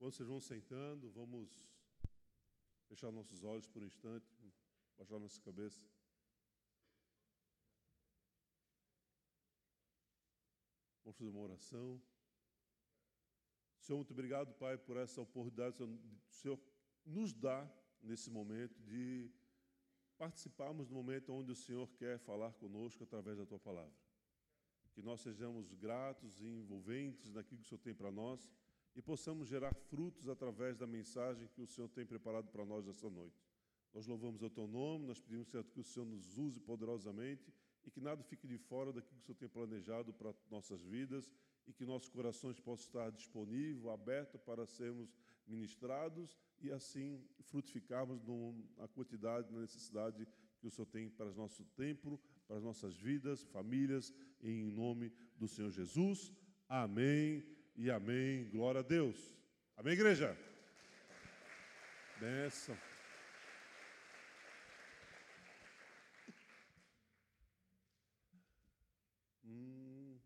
Quando vocês vão sentando, vamos fechar nossos olhos por um instante, baixar nossa cabeça. Vamos fazer uma oração. Senhor, muito obrigado, Pai, por essa oportunidade que o Senhor nos dá nesse momento de participarmos do momento onde o Senhor quer falar conosco através da Tua palavra. Que nós sejamos gratos e envolventes naquilo que o Senhor tem para nós e possamos gerar frutos através da mensagem que o Senhor tem preparado para nós essa noite. Nós louvamos o Teu nome, nós pedimos que o Senhor nos use poderosamente e que nada fique de fora daquilo que o Senhor tem planejado para nossas vidas e que nossos corações possam estar disponíveis, abertos para sermos ministrados e assim frutificarmos na quantidade, na necessidade que o Senhor tem para o nosso templo, para as nossas vidas, famílias, em nome do Senhor Jesus. Amém e amém. Glória a Deus. Amém, igreja? Benção. Hum.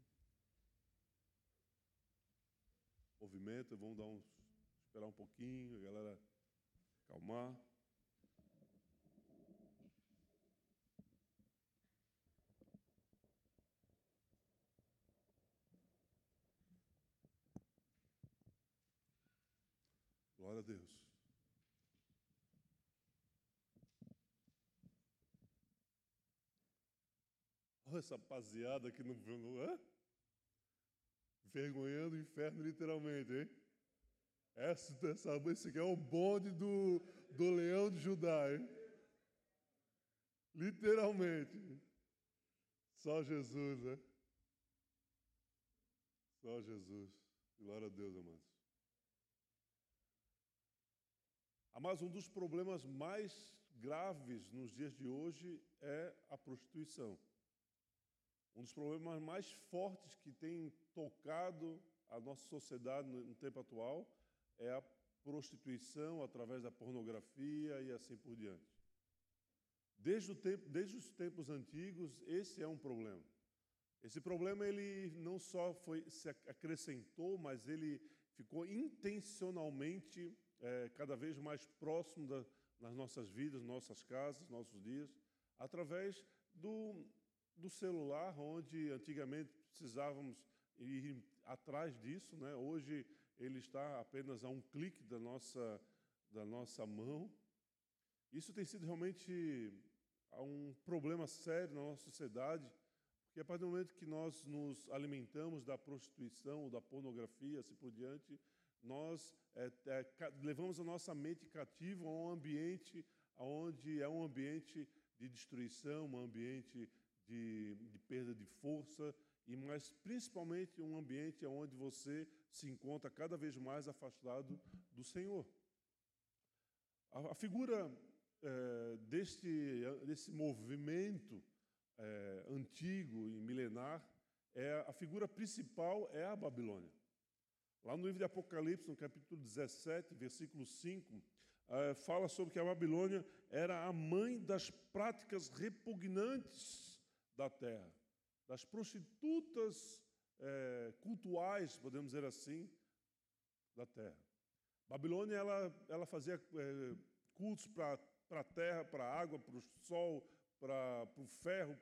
Movimento, vamos dar um, esperar um pouquinho, a galera acalmar. Glória a Deus. Olha essa rapaziada aqui no. Hã? Vergonhando o inferno, literalmente, hein? Essa, essa, esse aqui é o bonde do, do leão de Judá, hein? Literalmente. Só Jesus, né? Só Jesus. Glória a Deus, amados. Mas um dos problemas mais graves nos dias de hoje é a prostituição. Um dos problemas mais fortes que tem tocado a nossa sociedade no tempo atual é a prostituição através da pornografia e assim por diante. Desde, tempo, desde os tempos antigos, esse é um problema. Esse problema ele não só foi, se acrescentou, mas ele ficou intencionalmente é, cada vez mais próximo da, nas nossas vidas, nossas casas, nossos dias, através do, do celular, onde antigamente precisávamos ir atrás disso, né? hoje ele está apenas a um clique da nossa, da nossa mão. Isso tem sido realmente um problema sério na nossa sociedade, porque a partir do momento que nós nos alimentamos da prostituição ou da pornografia, assim por diante, nós é, é, levamos a nossa mente cativa a um ambiente onde é um ambiente de destruição, um ambiente de, de perda de força, e mas principalmente um ambiente onde você se encontra cada vez mais afastado do Senhor. A, a figura é, deste, desse movimento é, antigo e milenar, é, a figura principal é a Babilônia. Lá no livro de Apocalipse, no capítulo 17, versículo 5, eh, fala sobre que a Babilônia era a mãe das práticas repugnantes da terra, das prostitutas eh, cultuais, podemos dizer assim, da terra. Babilônia ela, ela fazia eh, cultos para a terra, para a água, para o sol, para o ferro,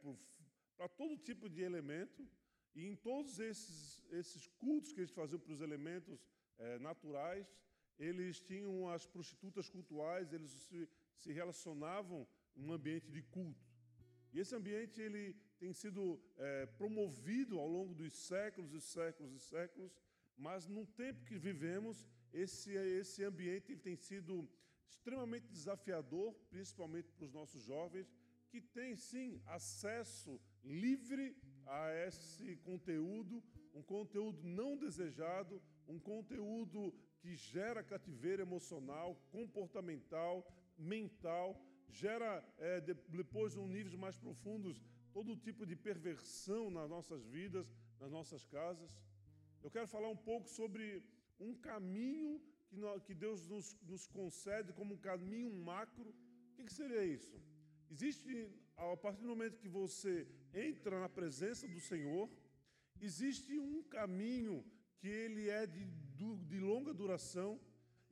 para todo tipo de elemento e em todos esses, esses cultos que eles faziam para os elementos é, naturais, eles tinham as prostitutas cultuais, eles se, se relacionavam em um ambiente de culto. E esse ambiente ele tem sido é, promovido ao longo dos séculos e séculos e séculos, mas no tempo que vivemos, esse, esse ambiente tem sido extremamente desafiador, principalmente para os nossos jovens, que têm sim acesso livre a esse conteúdo, um conteúdo não desejado, um conteúdo que gera cativeiro emocional, comportamental, mental, gera, é, depois, um níveis mais profundos, todo tipo de perversão nas nossas vidas, nas nossas casas. Eu quero falar um pouco sobre um caminho que, nós, que Deus nos, nos, concede como um caminho macro. O que, que seria isso? Existe, a partir do momento que você entra na presença do Senhor, existe um caminho que ele é de, de longa duração,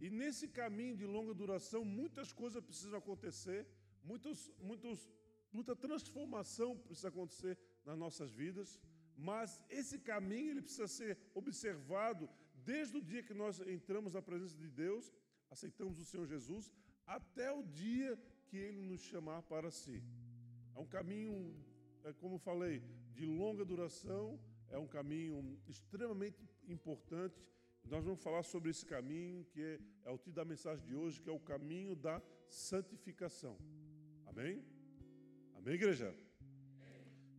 E nesse caminho de longa duração, muitas coisas precisam acontecer, muitos, muitos, muita transformação precisa acontecer nas nossas vidas, mas esse caminho ele precisa ser observado desde o dia que nós entramos na presença de Deus, aceitamos o Senhor Jesus, até o dia que Ele nos chamar para si. É um caminho, como falei, de longa duração, é um caminho extremamente importante. Nós vamos falar sobre esse caminho, que é, é o título da mensagem de hoje, que é o caminho da santificação. Amém? Amém, igreja?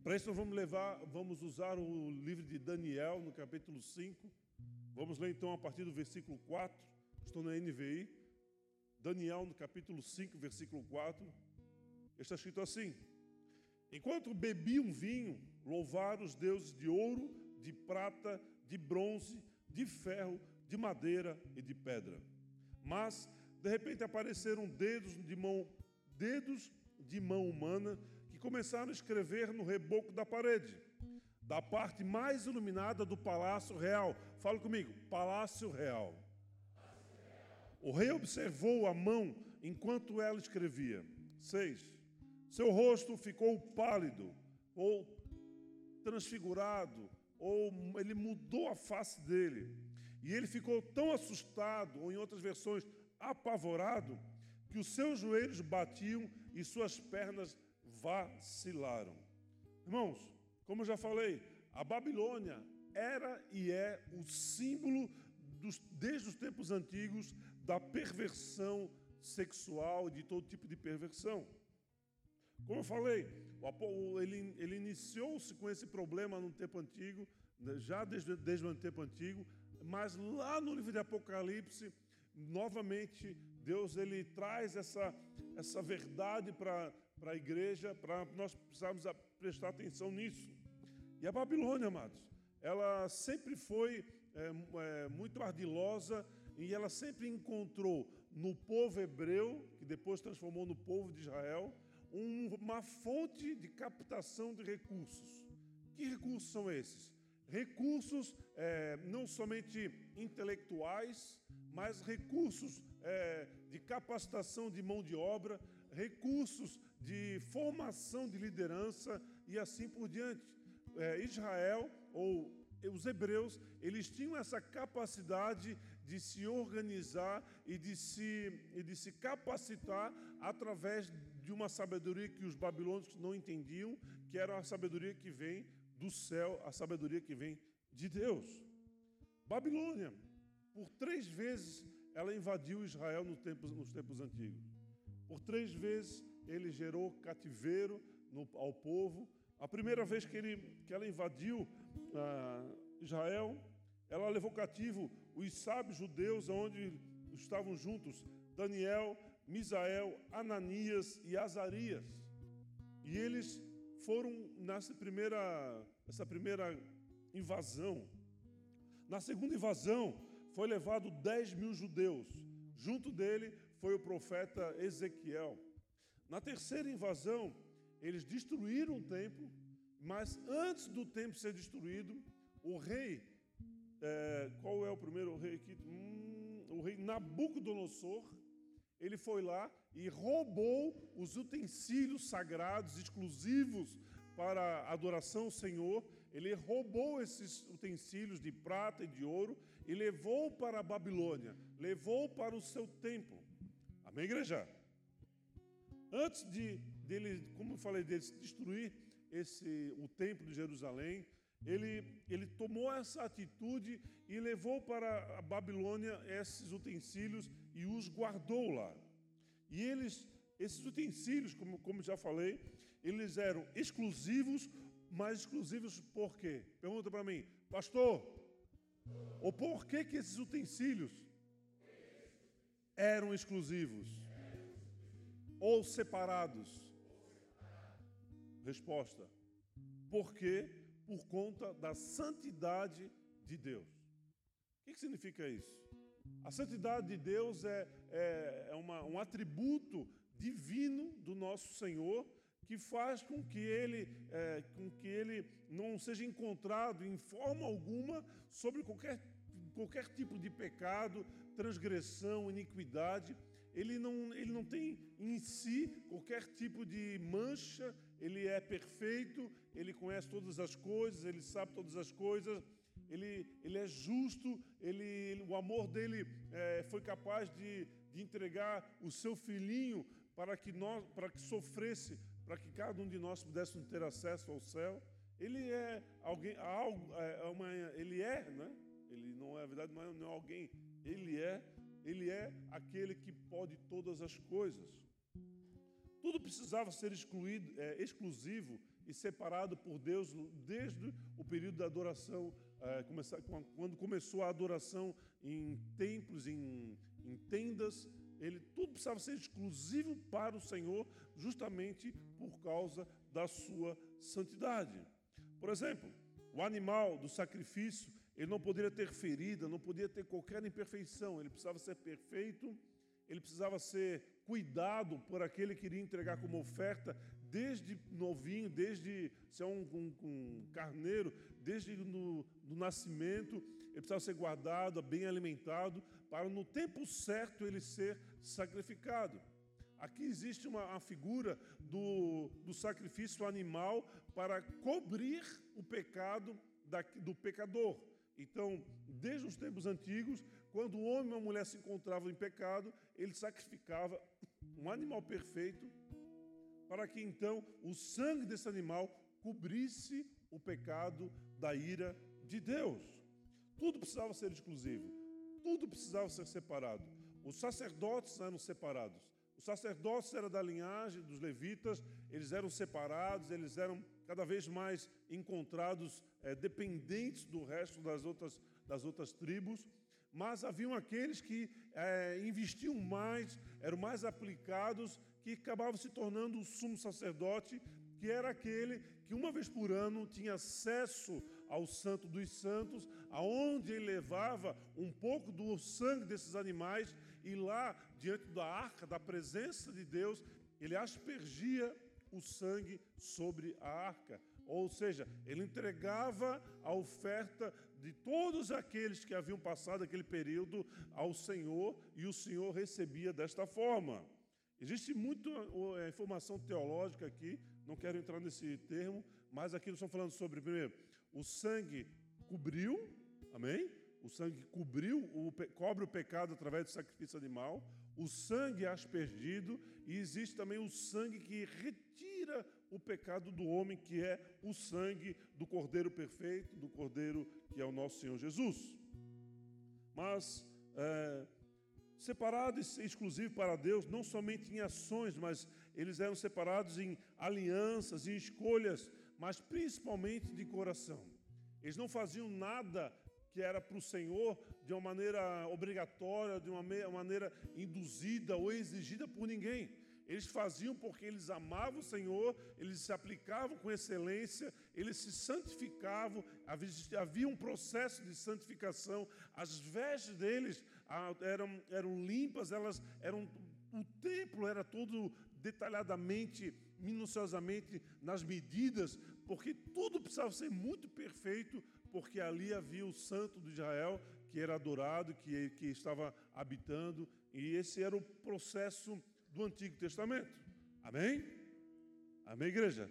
Para isso nós vamos levar, vamos usar o livro de Daniel, no capítulo 5. Vamos ler então a partir do versículo 4. Estou na NVI. Daniel, no capítulo 5, versículo 4. Está escrito assim: Enquanto bebiam vinho, louvaram os deuses de ouro, de prata, de bronze, de ferro, de madeira e de pedra. Mas, de repente, apareceram dedos de mão, dedos de mão humana que começaram a escrever no reboco da parede, da parte mais iluminada do palácio real. Fala comigo, palácio real. O rei observou a mão enquanto ela escrevia. 6. Seu rosto ficou pálido ou transfigurado, ou ele mudou a face dele. E ele ficou tão assustado, ou em outras versões, apavorado, que os seus joelhos batiam e suas pernas vacilaram. Irmãos, como eu já falei, a Babilônia era e é o símbolo dos, desde os tempos antigos da perversão sexual e de todo tipo de perversão. Como eu falei, ele, ele iniciou-se com esse problema no tempo antigo, né, já desde, desde o tempo antigo, mas lá no livro de Apocalipse, novamente, Deus ele traz essa, essa verdade para a igreja, para nós precisarmos prestar atenção nisso. E a Babilônia, amados, ela sempre foi é, é, muito ardilosa e ela sempre encontrou no povo hebreu, que depois transformou no povo de Israel, uma fonte de captação de recursos. Que recursos são esses? Recursos é, não somente intelectuais, mas recursos é, de capacitação de mão de obra, recursos de formação de liderança e assim por diante. É, Israel, ou os hebreus, eles tinham essa capacidade de se organizar e de se, e de se capacitar através de uma sabedoria que os babilônicos não entendiam, que era a sabedoria que vem do céu, a sabedoria que vem de Deus. Babilônia, por três vezes, ela invadiu Israel nos tempos, nos tempos antigos. Por três vezes, ele gerou cativeiro no, ao povo. A primeira vez que, ele, que ela invadiu ah, Israel, ela levou cativo os sábios judeus, onde estavam juntos Daniel, Misael, Ananias e Azarias. E eles foram nessa primeira, essa primeira invasão. Na segunda invasão, foi levado 10 mil judeus. Junto dele foi o profeta Ezequiel. Na terceira invasão, eles destruíram o templo, mas antes do templo ser destruído, o rei, é, qual é o primeiro rei aqui? Hum, o rei Nabucodonosor, ele foi lá e roubou os utensílios sagrados exclusivos para adoração ao Senhor. Ele roubou esses utensílios de prata e de ouro e levou para a Babilônia, levou para o seu templo. Amém, igreja? Antes de dele, como eu falei, dele destruir esse o templo de Jerusalém, ele, ele tomou essa atitude e levou para a Babilônia esses utensílios e os guardou lá. E eles, esses utensílios, como, como já falei, eles eram exclusivos, mas exclusivos por quê? Pergunta para mim, pastor, ou por que, que esses utensílios eram exclusivos? Ou separados? Resposta: porque por conta da santidade de Deus. O que, que significa isso? A santidade de Deus é, é, é uma, um atributo divino do nosso Senhor que faz com que ele, é, com que ele não seja encontrado em forma alguma sobre qualquer qualquer tipo de pecado, transgressão, iniquidade. Ele não, ele não tem em si qualquer tipo de mancha, ele é perfeito, ele conhece todas as coisas, ele sabe todas as coisas, ele, ele é justo, ele, o amor dele é, foi capaz de, de entregar o seu filhinho para que, nós, para que sofresse, para que cada um de nós pudesse ter acesso ao céu. Ele é alguém, algo, é, uma, ele é, né? Ele não é, verdade, não é, não é alguém. Ele é, ele é aquele que pode todas as coisas. Tudo precisava ser excluído, é, exclusivo e separado por Deus desde o período da adoração, quando começou a adoração em templos, em, em tendas, ele tudo precisava ser exclusivo para o Senhor, justamente por causa da sua santidade. Por exemplo, o animal do sacrifício, ele não poderia ter ferida, não podia ter qualquer imperfeição, ele precisava ser perfeito, ele precisava ser cuidado por aquele que iria entregar como oferta, desde novinho, desde se é um, um, um carneiro, desde no, no nascimento, ele precisava ser guardado, bem alimentado, para no tempo certo ele ser sacrificado. Aqui existe uma, uma figura do, do, sacrifício animal para cobrir o pecado da, do pecador. Então, desde os tempos antigos, quando o homem e a mulher se encontravam em pecado, ele sacrificava um animal perfeito para que então o sangue desse animal cobrisse o pecado da ira de Deus. Tudo precisava ser exclusivo tudo precisava ser separado. Os sacerdotes eram separados. Os sacerdotes eram da linhagem dos levitas, eles eram separados, eles eram cada vez mais encontrados é, dependentes do resto das outras, das outras tribos. Mas haviam aqueles que é, investiam mais, eram mais aplicados, que acabavam se tornando o sumo sacerdote, que era aquele que uma vez por ano tinha acesso ao Santo dos Santos, aonde ele levava um pouco do sangue desses animais e lá, diante da arca, da presença de Deus, ele aspergia o sangue sobre a arca. Ou seja, ele entregava a oferta de todos aqueles que haviam passado aquele período ao Senhor e o Senhor recebia desta forma. Existe muita é, informação teológica aqui, não quero entrar nesse termo, mas aqui nós estamos falando sobre, primeiro, o sangue cobriu, amém? O sangue cobriu, o, cobre o pecado através do sacrifício animal. O sangue aspergido e existe também o sangue que retira o pecado do homem, que é o sangue do Cordeiro perfeito, do Cordeiro que é o nosso Senhor Jesus. Mas é, separado e exclusivo para Deus, não somente em ações, mas eles eram separados em alianças, em escolhas mas principalmente de coração. Eles não faziam nada que era para o Senhor de uma maneira obrigatória, de uma maneira induzida ou exigida por ninguém. Eles faziam porque eles amavam o Senhor, eles se aplicavam com excelência, eles se santificavam, havia um processo de santificação, as vestes deles eram, eram limpas, elas eram, o templo era todo detalhadamente, minuciosamente nas medidas porque tudo precisava ser muito perfeito, porque ali havia o santo de Israel que era adorado, que, que estava habitando, e esse era o processo do Antigo Testamento. Amém? Amém, igreja?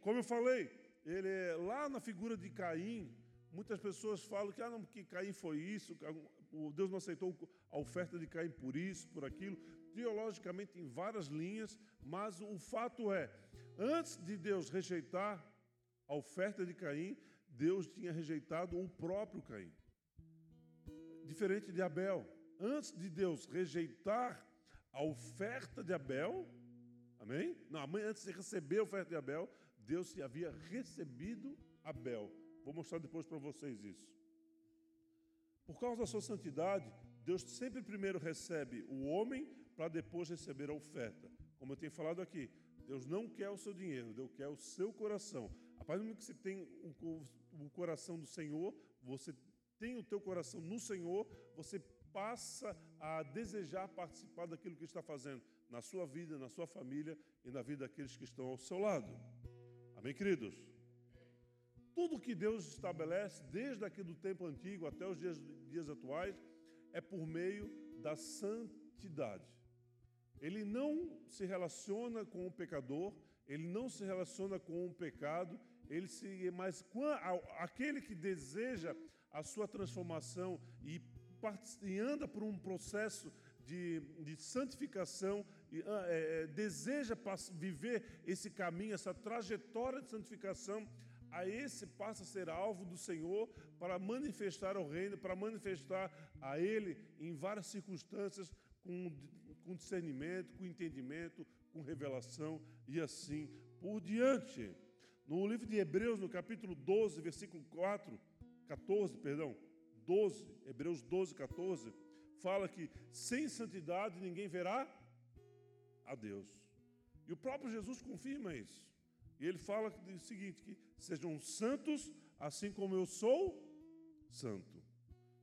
Como eu falei, ele é, lá na figura de Caim, muitas pessoas falam que, ah, não, que Caim foi isso, Deus não aceitou a oferta de Caim por isso, por aquilo. Teologicamente, em várias linhas, mas o fato é, antes de Deus rejeitar a oferta de Caim, Deus tinha rejeitado o próprio Caim. Diferente de Abel. Antes de Deus rejeitar a oferta de Abel, amém? Não, antes de receber a oferta de Abel, Deus havia recebido Abel. Vou mostrar depois para vocês isso. Por causa da sua santidade, Deus sempre primeiro recebe o homem para depois receber a oferta. Como eu tenho falado aqui, Deus não quer o seu dinheiro, Deus quer o seu coração. A partir do momento que você tem o, coração do Senhor, você tem o teu coração no Senhor, você passa a desejar participar daquilo que está fazendo na sua vida, na sua família e na vida daqueles que estão ao seu lado. Amém, queridos? Tudo que Deus estabelece, desde aqui do tempo antigo até os dias, dias atuais, é por meio da santidade. Ele não se relaciona com o pecador, ele não se relaciona com o pecado, ele se, mas aquele que deseja a sua transformação e, e anda por um processo de, de santificação, e, ah, é, é, deseja viver esse caminho, essa trajetória de santificação, a esse passa a ser alvo do Senhor para manifestar o reino, para manifestar a Ele em várias circunstâncias, com, com discernimento, com entendimento, com revelação e assim por diante. No livro de Hebreus, no capítulo 12, versículo 4, 14, perdão, 12, Hebreus 12, 14, fala que sem santidade ninguém verá a Deus. E o próprio Jesus confirma isso. E ele fala o seguinte: que sejam santos, assim como eu sou santo.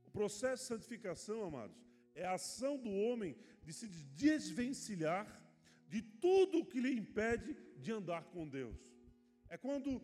O processo de santificação, amados, é a ação do homem de se desvencilhar de tudo que lhe impede de andar com Deus. É quando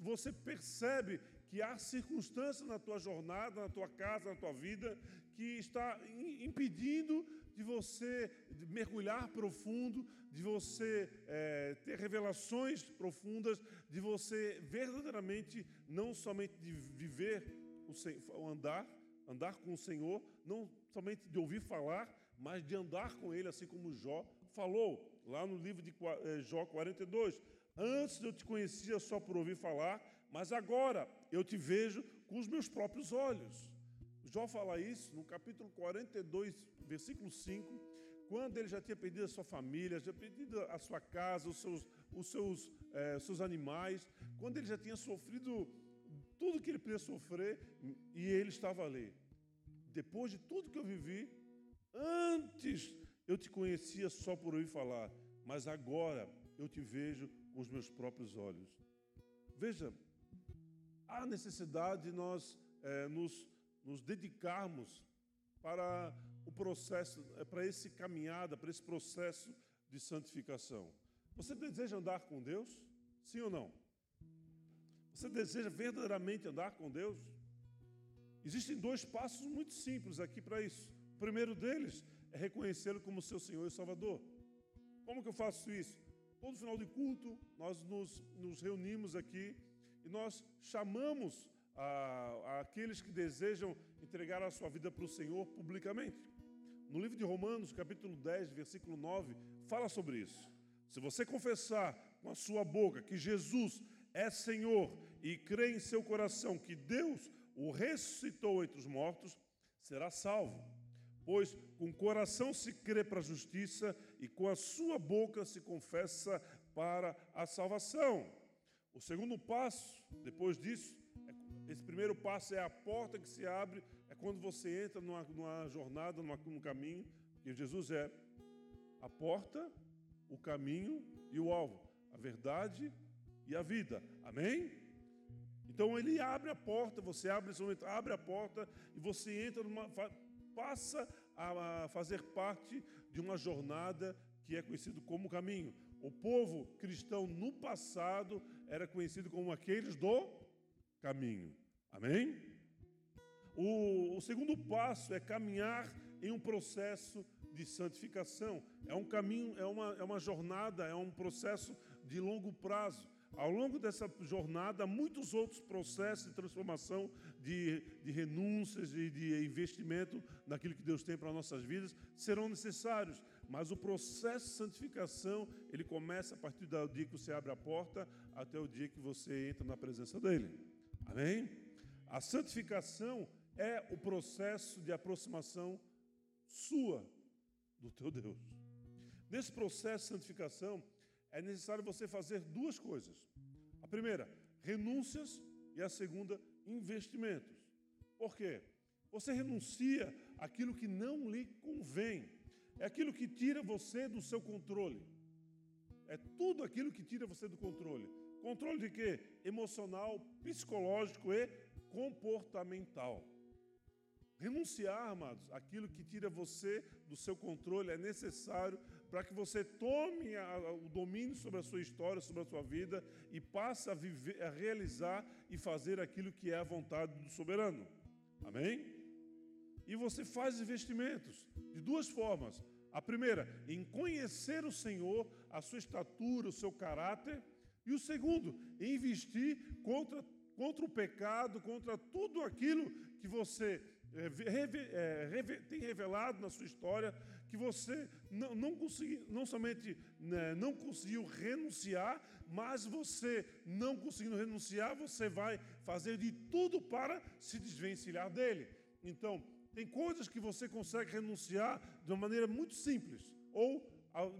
você percebe que há circunstâncias na tua jornada, na tua casa, na tua vida, que está impedindo de você mergulhar profundo, de você é, ter revelações profundas, de você verdadeiramente não somente de viver o, andar, andar com o Senhor, não somente de ouvir falar, mas de andar com Ele, assim como Jó falou lá no livro de eh, Jó 42. Antes eu te conhecia só por ouvir falar, mas agora eu te vejo com os meus próprios olhos. Jó fala isso no capítulo 42, versículo 5, quando ele já tinha perdido a sua família, já perdido a sua casa, os seus, os seus, eh, seus animais, quando ele já tinha sofrido tudo que ele podia sofrer e ele estava ali. Depois de tudo que eu vivi, antes eu te conhecia só por ouvir falar, mas agora eu te vejo com os meus próprios olhos. Veja, há necessidade de nós é, nos, nos dedicarmos para o processo, é, para esse caminhada, para esse processo de santificação. Você deseja andar com Deus? Sim ou não? Você deseja verdadeiramente andar com Deus? Existem dois passos muito simples aqui para isso. O primeiro deles é reconhecê-lo como seu Senhor e Salvador. Como que eu faço isso? Todo final de culto, nós nos, nos reunimos aqui e nós chamamos a, a aqueles que desejam entregar a sua vida para o Senhor publicamente. No livro de Romanos, capítulo 10, versículo 9, fala sobre isso. Se você confessar com a sua boca que Jesus é Senhor e crer em seu coração que Deus o ressuscitou entre os mortos, será salvo. Pois com o coração se crê para a justiça e com a sua boca se confessa para a salvação. O segundo passo, depois disso, é, esse primeiro passo é a porta que se abre, quando você entra numa, numa jornada, numa, num caminho, que Jesus é a porta, o caminho e o alvo, a verdade e a vida. Amém? Então ele abre a porta, você abre, abre a porta e você entra numa passa a fazer parte de uma jornada que é conhecido como caminho. O povo cristão no passado era conhecido como aqueles do caminho. Amém? O, o, segundo passo é caminhar em um processo de santificação. É um caminho, é uma, é uma jornada, é um processo de longo prazo. Ao longo dessa jornada, muitos outros processos de transformação, de, de renúncias e de investimento naquilo que Deus tem para nossas vidas serão necessários. Mas o processo de santificação, ele começa a partir do dia que você abre a porta até o dia que você entra na presença dele. Amém? A santificação é o processo de aproximação sua do teu Deus. Nesse processo de santificação, é necessário você fazer duas coisas. A primeira, renúncias, e a segunda, investimentos. Por quê? Você renuncia aquilo que não lhe convém. É aquilo que tira você do seu controle. É tudo aquilo que tira você do controle. Controle de quê? Emocional, psicológico e comportamental. Renunciar, amados, aquilo que tira você do seu controle é necessário para que você tome a, o domínio sobre a sua história, sobre a sua vida e passe a, viver, a realizar e fazer aquilo que é a vontade do soberano. Amém? E você faz investimentos de duas formas. A primeira, em conhecer o Senhor, a sua estatura, o seu caráter. E o segundo, em investir contra, contra o pecado, contra tudo aquilo que você tem revelado na sua história, que você não, não, consegui, não somente né, não conseguiu renunciar, mas você não conseguindo renunciar, você vai fazer de tudo para se desvencilhar dele. Então, tem coisas que você consegue renunciar de uma maneira muito simples, ou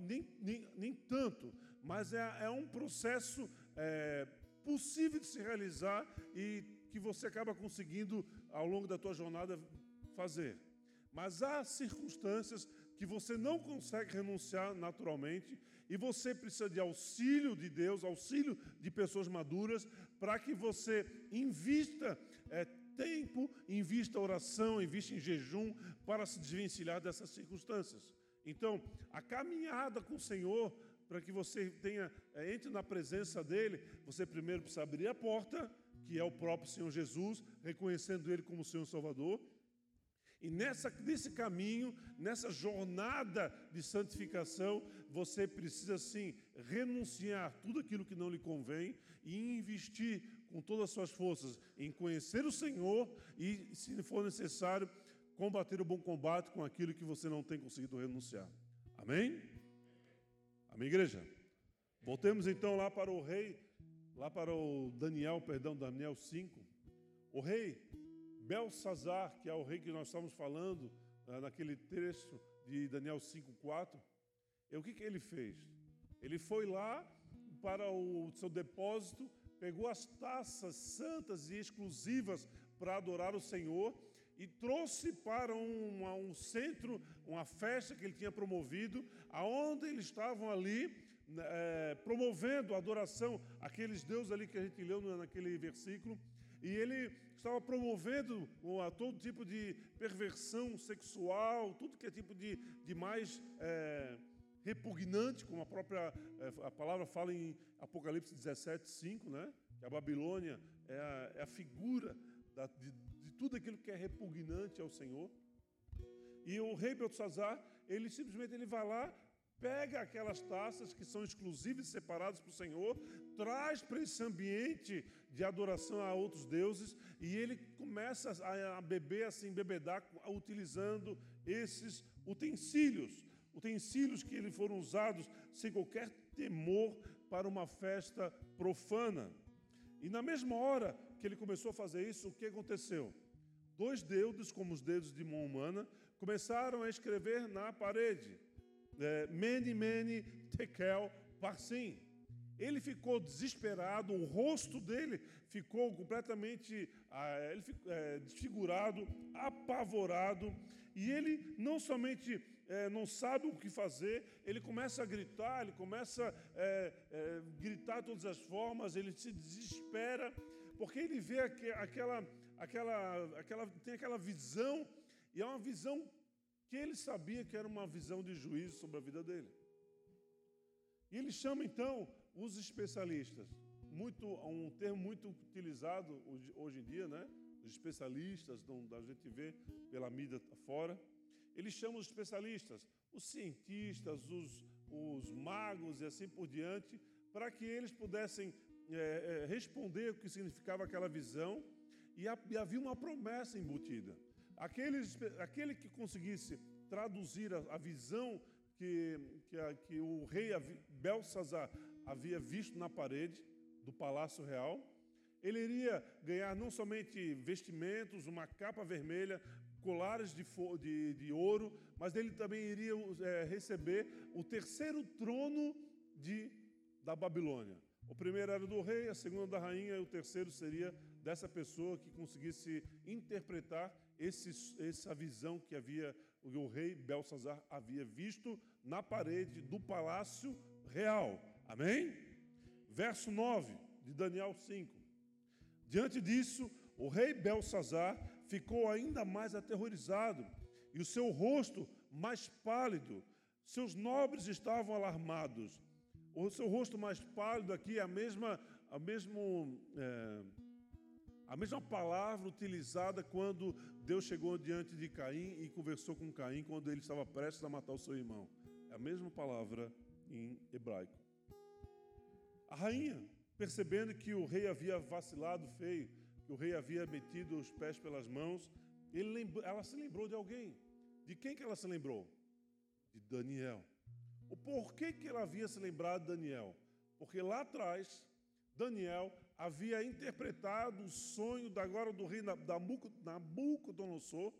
nem, nem, nem tanto, mas é, é um processo é, possível de se realizar e que você acaba conseguindo, ao longo da tua jornada, fazer. Mas há circunstâncias que você não consegue renunciar naturalmente e você precisa de auxílio de Deus, auxílio de pessoas maduras, para que você invista é, tempo, invista oração, invista em jejum para se desvencilhar dessas circunstâncias. Então, a caminhada com o Senhor, para que você tenha, é, entre na presença dele, você primeiro precisa abrir a porta, que é o próprio Senhor Jesus, reconhecendo ele como Senhor Salvador. E nessa, nesse caminho, nessa jornada de santificação, você precisa sim renunciar tudo aquilo que não lhe convém e investir com todas as suas forças em conhecer o Senhor e, se for necessário, combater o bom combate com aquilo que você não tem conseguido renunciar. Amém? Amém, igreja? Voltemos então lá para o rei, lá para o Daniel, perdão, Daniel 5. O rei Belsazar, que é o rei que nós estamos falando ah, naquele texto de Daniel 5,4, o que, que ele fez? Ele foi lá para o seu depósito, pegou as taças santas e exclusivas para adorar o Senhor e trouxe para um, um centro, uma festa que ele tinha promovido, aonde eles estavam ali é, promovendo a adoração àqueles deuses ali que a gente leu naquele versículo, e ele estava promovendo todo tipo de perversão sexual, tudo que é tipo de, de mais é, repugnante, como a própria é, a palavra fala em Apocalipse 17, 5, né? que a Babilônia é a, é a figura da, de, de tudo aquilo que é repugnante ao Senhor. E o rei Belsazar, ele simplesmente ele vai lá pega aquelas taças que são exclusivas e separadas para o Senhor, traz para esse ambiente de adoração a outros deuses e ele começa a beber assim, bebedar, utilizando esses utensílios, utensílios que eles foram usados sem qualquer temor para uma festa profana. E na mesma hora que ele começou a fazer isso, o que aconteceu? Dois deuses, como os dedos de mão humana, começaram a escrever na parede Mene, Mene, Tekel, Parsim. Ele ficou desesperado, o rosto dele ficou completamente ah, ele é, desfigurado, apavorado, e ele não somente é, não sabe o que fazer, ele começa a gritar, ele começa a é, é, gritar de todas as formas, ele se desespera, porque ele vê aquela, aquela, aquela, tem aquela visão, e é uma visão que ele sabia que era uma visão de juízo sobre a vida dele. E ele chama então os especialistas, muito um termo muito utilizado hoje, em dia, né? Os especialistas, a gente vê pela mídia fora. Ele chama os especialistas, os cientistas, os, os magos e assim por diante, para que eles pudessem é, é, responder o que significava aquela visão. E havia uma promessa embutida. Aqueles, aquele que conseguisse traduzir a, a visão que, que, a, que, o rei Belsazar havia visto na parede do palácio real, ele iria ganhar não somente vestimentos, uma capa vermelha, colares de, de, de ouro, mas ele também iria é, receber o terceiro trono de, da Babilônia. O primeiro era do rei, a segunda da rainha, e o terceiro seria dessa pessoa que conseguisse interpretar esse, essa visão que havia o rei Belsazar havia visto na parede do palácio real. Amém? Verso 9 de Daniel 5. Diante disso, o rei Belsazar ficou ainda mais aterrorizado e o seu rosto mais pálido. Seus nobres estavam alarmados. O seu rosto mais pálido aqui é a mesma, a mesmo, é, a mesma palavra utilizada quando Deus chegou diante de Caim e conversou com Caim quando ele estava prestes a matar o seu irmão. É a mesma palavra em hebraico. A rainha, percebendo que o rei havia vacilado feio, que o rei havia metido os pés pelas mãos, ela se lembrou de alguém. De quem que ela se lembrou? De Daniel. O porquê que ela havia se lembrado de Daniel? Porque lá atrás, Daniel havia interpretado o sonho da agora do rei Nabucodonosor,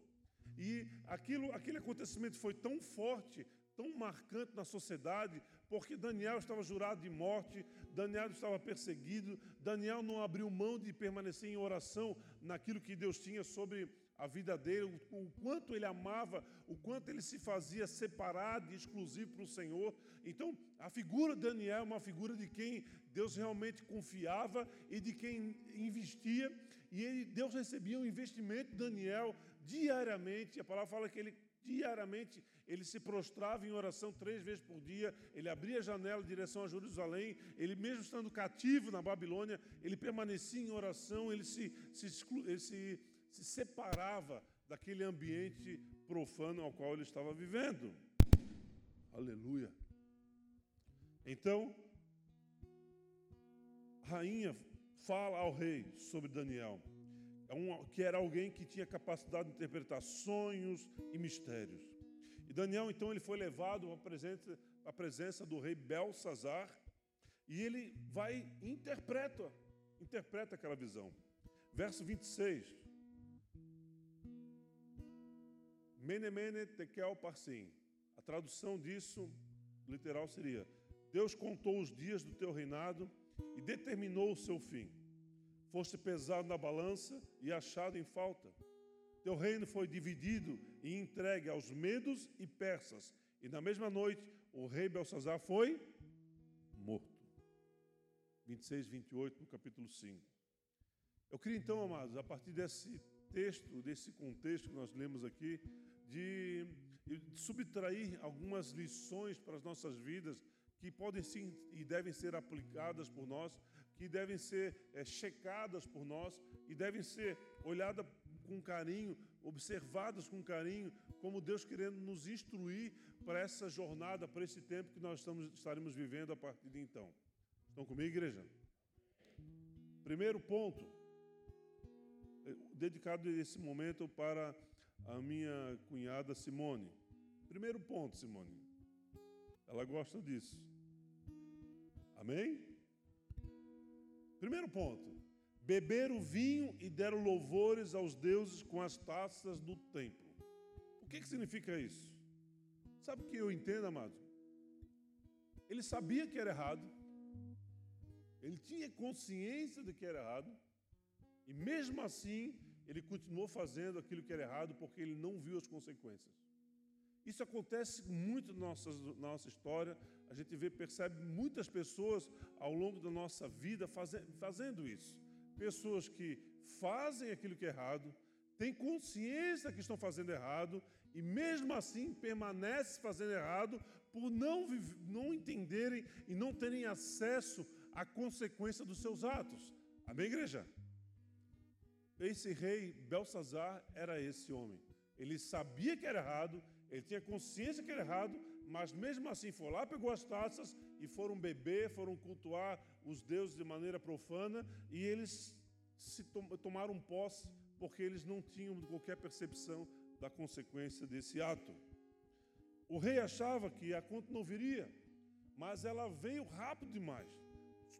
e aquilo, aquele acontecimento foi tão forte, tão marcante na sociedade, porque Daniel estava jurado de morte, Daniel estava perseguido, Daniel não abriu mão de permanecer em oração naquilo que Deus tinha sobre a vida dele, o quanto ele amava, o quanto ele se fazia separado e exclusivo para o Senhor. Então, a figura de Daniel é uma figura de quem Deus realmente confiava e de quem investia, e ele, Deus recebia um investimento de Daniel diariamente. A palavra fala que ele diariamente ele se prostrava em oração três vezes por dia, ele abria a janela em direção a Jerusalém, ele mesmo estando cativo na Babilônia, ele permanecia em oração, ele se, se, ele se se separava daquele ambiente profano ao qual ele estava vivendo. Aleluia. Então, a rainha fala ao rei sobre Daniel, é que era alguém que tinha capacidade de interpretar sonhos e mistérios. E Daniel, então, ele foi levado à presença, à presença do rei Belsazar e ele vai interpreta, interpreta aquela visão. Verso 26. Mene, mene, tekel, parsim. A tradução disso, literal, seria: Deus contou os dias do teu reinado e determinou o seu fim. Foste pesado na balança e achado em falta. Teu reino foi dividido e entregue aos medos e persas. E na mesma noite, o rei Belsazar foi morto. 26, 28, no capítulo 5. Eu queria então, amados, a partir desse texto, desse contexto que nós lemos aqui, de, subtrair algumas lições para as nossas vidas que podem sim e devem ser aplicadas por nós, que devem ser é, checadas por nós e devem ser olhadas com carinho, observadas com carinho, como Deus querendo nos instruir para essa jornada, para esse tempo que nós estamos, estaremos vivendo a partir de então. Estão comigo, igreja? Primeiro ponto, eh, dedicado esse momento para a minha cunhada Simone. Primeiro ponto, Simone. Ela gosta disso. Amém? Primeiro ponto. Beber o vinho e deram louvores aos deuses com as taças do templo. O que, que significa isso? Sabe o que eu entendo, amado? Ele sabia que era errado. Ele tinha consciência de que era errado. E mesmo assim, ele continuou fazendo aquilo que era errado porque ele não viu as consequências. Isso acontece muito na nossa, na nossa história. A gente vê, percebe muitas pessoas ao longo da nossa vida faze, fazendo isso. Pessoas que fazem aquilo que é errado, têm consciência que estão fazendo errado e mesmo assim permanecem fazendo errado por não, não entenderem e não terem acesso à consequência dos seus atos. Amém, igreja? Esse rei Belsazar era esse homem. Ele sabia que era errado, ele tinha consciência que era errado, mas mesmo assim foi lá, pegou as taças e foram beber, foram cultuar os deuses de maneira profana e eles se tomaram posse porque eles não tinham qualquer percepção da consequência desse ato. O rei achava que a conta não viria, mas ela veio rápido demais.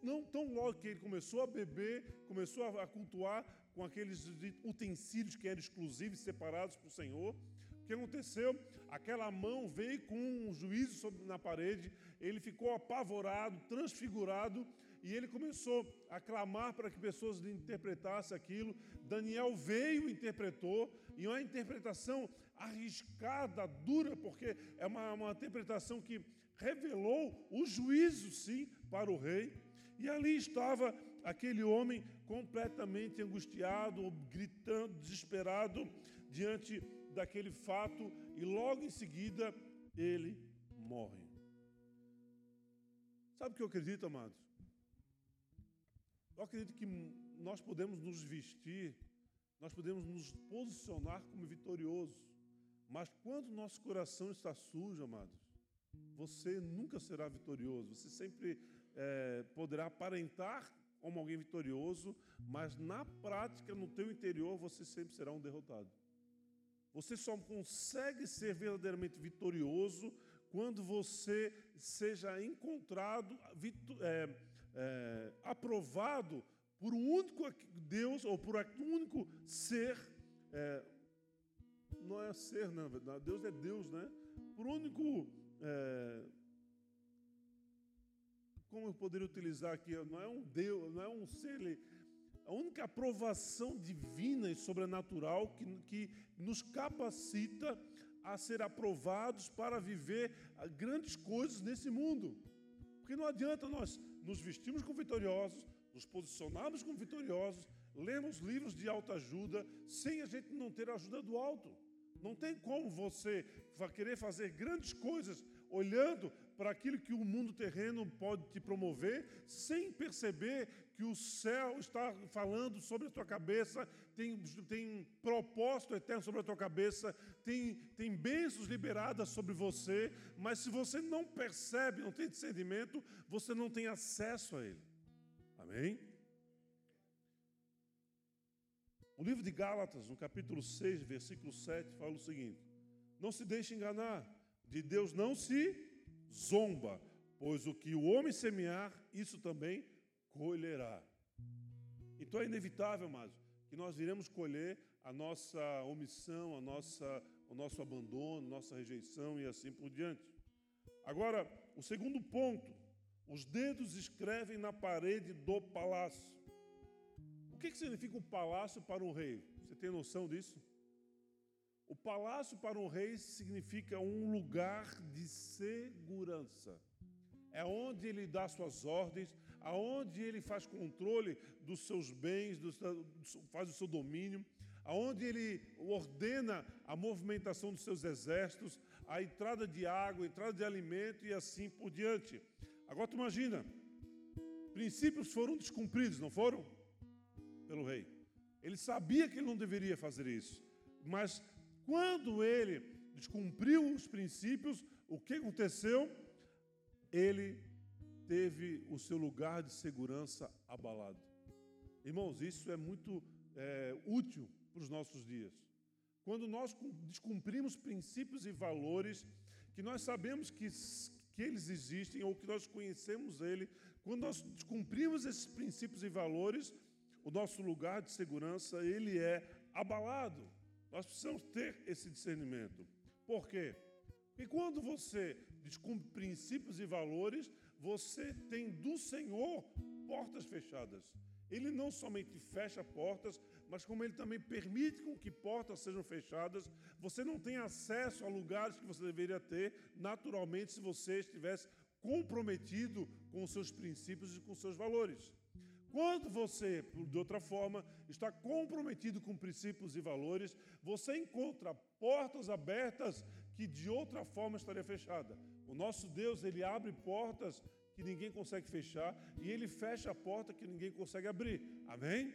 Não tão logo que ele começou a beber, começou a cultuar, com aqueles utensílios que eram exclusivos, separados para o Senhor. O que aconteceu? Aquela mão veio com um juízo na parede, ele ficou apavorado, transfigurado, e ele começou a clamar para que pessoas interpretassem aquilo. Daniel veio e interpretou, e uma interpretação arriscada, dura, porque é uma, uma interpretação que revelou o juízo, sim, para o rei. E ali estava aquele homem completamente angustiado, gritando, desesperado diante daquele fato, e logo em seguida ele morrem. Sabe o que eu acredito, amados? Eu acredito que nós podemos nos vestir, nós podemos nos posicionar como vitoriosos, mas quando nosso coração está sujo, amados, você nunca será vitorioso. Você sempre é, poderá aparentar como alguém vitorioso, mas na prática, no teu interior, você sempre será um derrotado. Você só consegue ser verdadeiramente vitorioso quando você seja encontrado, é, é, aprovado por um único Deus ou por um único ser. É, não é ser, na verdade, Deus é Deus, né? Por um único. Como eu poderia utilizar aqui? Não é um Deus, não é um ser. A única aprovação divina e sobrenatural que, que nos capacita a ser aprovados para viver grandes coisas nesse mundo. Porque não adianta nós nos vestirmos como vitoriosos, nos posicionarmos como vitoriosos, lermos livros de autoajuda, sem a gente não ter a ajuda do alto. Não tem como você querer fazer grandes coisas olhando para aquilo que o mundo terreno pode te promover, sem perceber que o céu está falando sobre a tua cabeça, tem, tem propósito eterno sobre a tua cabeça, tem, tem bênçãos liberadas sobre você, mas se você não percebe, não tem discernimento, você não tem acesso a ele. Amém? O livro de Gálatas, no capítulo 6, versículo 7, fala o seguinte: Não se deixe enganar, de Deus não se zomba, pois o que o homem semear, isso também colherá. Então é inevitável, mas que nós iremos colher a nossa omissão, a nossa, o nosso abandono, nossa rejeição e assim por diante. Agora, o segundo ponto, os dedos escrevem na parede do palácio. O que, que significa um palácio para um rei? Você tem noção disso? O palácio para um rei significa um lugar de segurança. É onde ele dá suas ordens, aonde ele faz controle dos seus bens, do, faz o seu domínio, aonde ele ordena a movimentação dos seus exércitos, a entrada de água, a entrada de alimento e assim por diante. Agora tu imagina, princípios foram descumpridos, não foram? Pelo rei. Ele sabia que ele não deveria fazer isso, mas quando ele descumpriu os princípios, o que aconteceu? Ele teve o seu lugar de segurança abalado. Irmãos, isso é muito é, útil para os nossos dias. Quando nós descumprimos princípios e valores que nós sabemos que, que eles existem ou que nós conhecemos ele, quando nós descumprimos esses princípios e valores, o nosso lugar de segurança ele é abalado. Nós precisamos ter esse discernimento. Por quê? Porque quando você descumpre princípios e valores, você tem do Senhor portas fechadas. Ele não somente fecha portas, mas como ele também permite que portas sejam fechadas, você não tem acesso a lugares que você deveria ter naturalmente se você estivesse comprometido com os seus princípios e com os seus valores. Quando você, de outra forma, está comprometido com princípios e valores, você encontra portas abertas que de outra forma estaria fechada. O nosso Deus, ele abre portas que ninguém consegue fechar e ele fecha a porta que ninguém consegue abrir. Amém?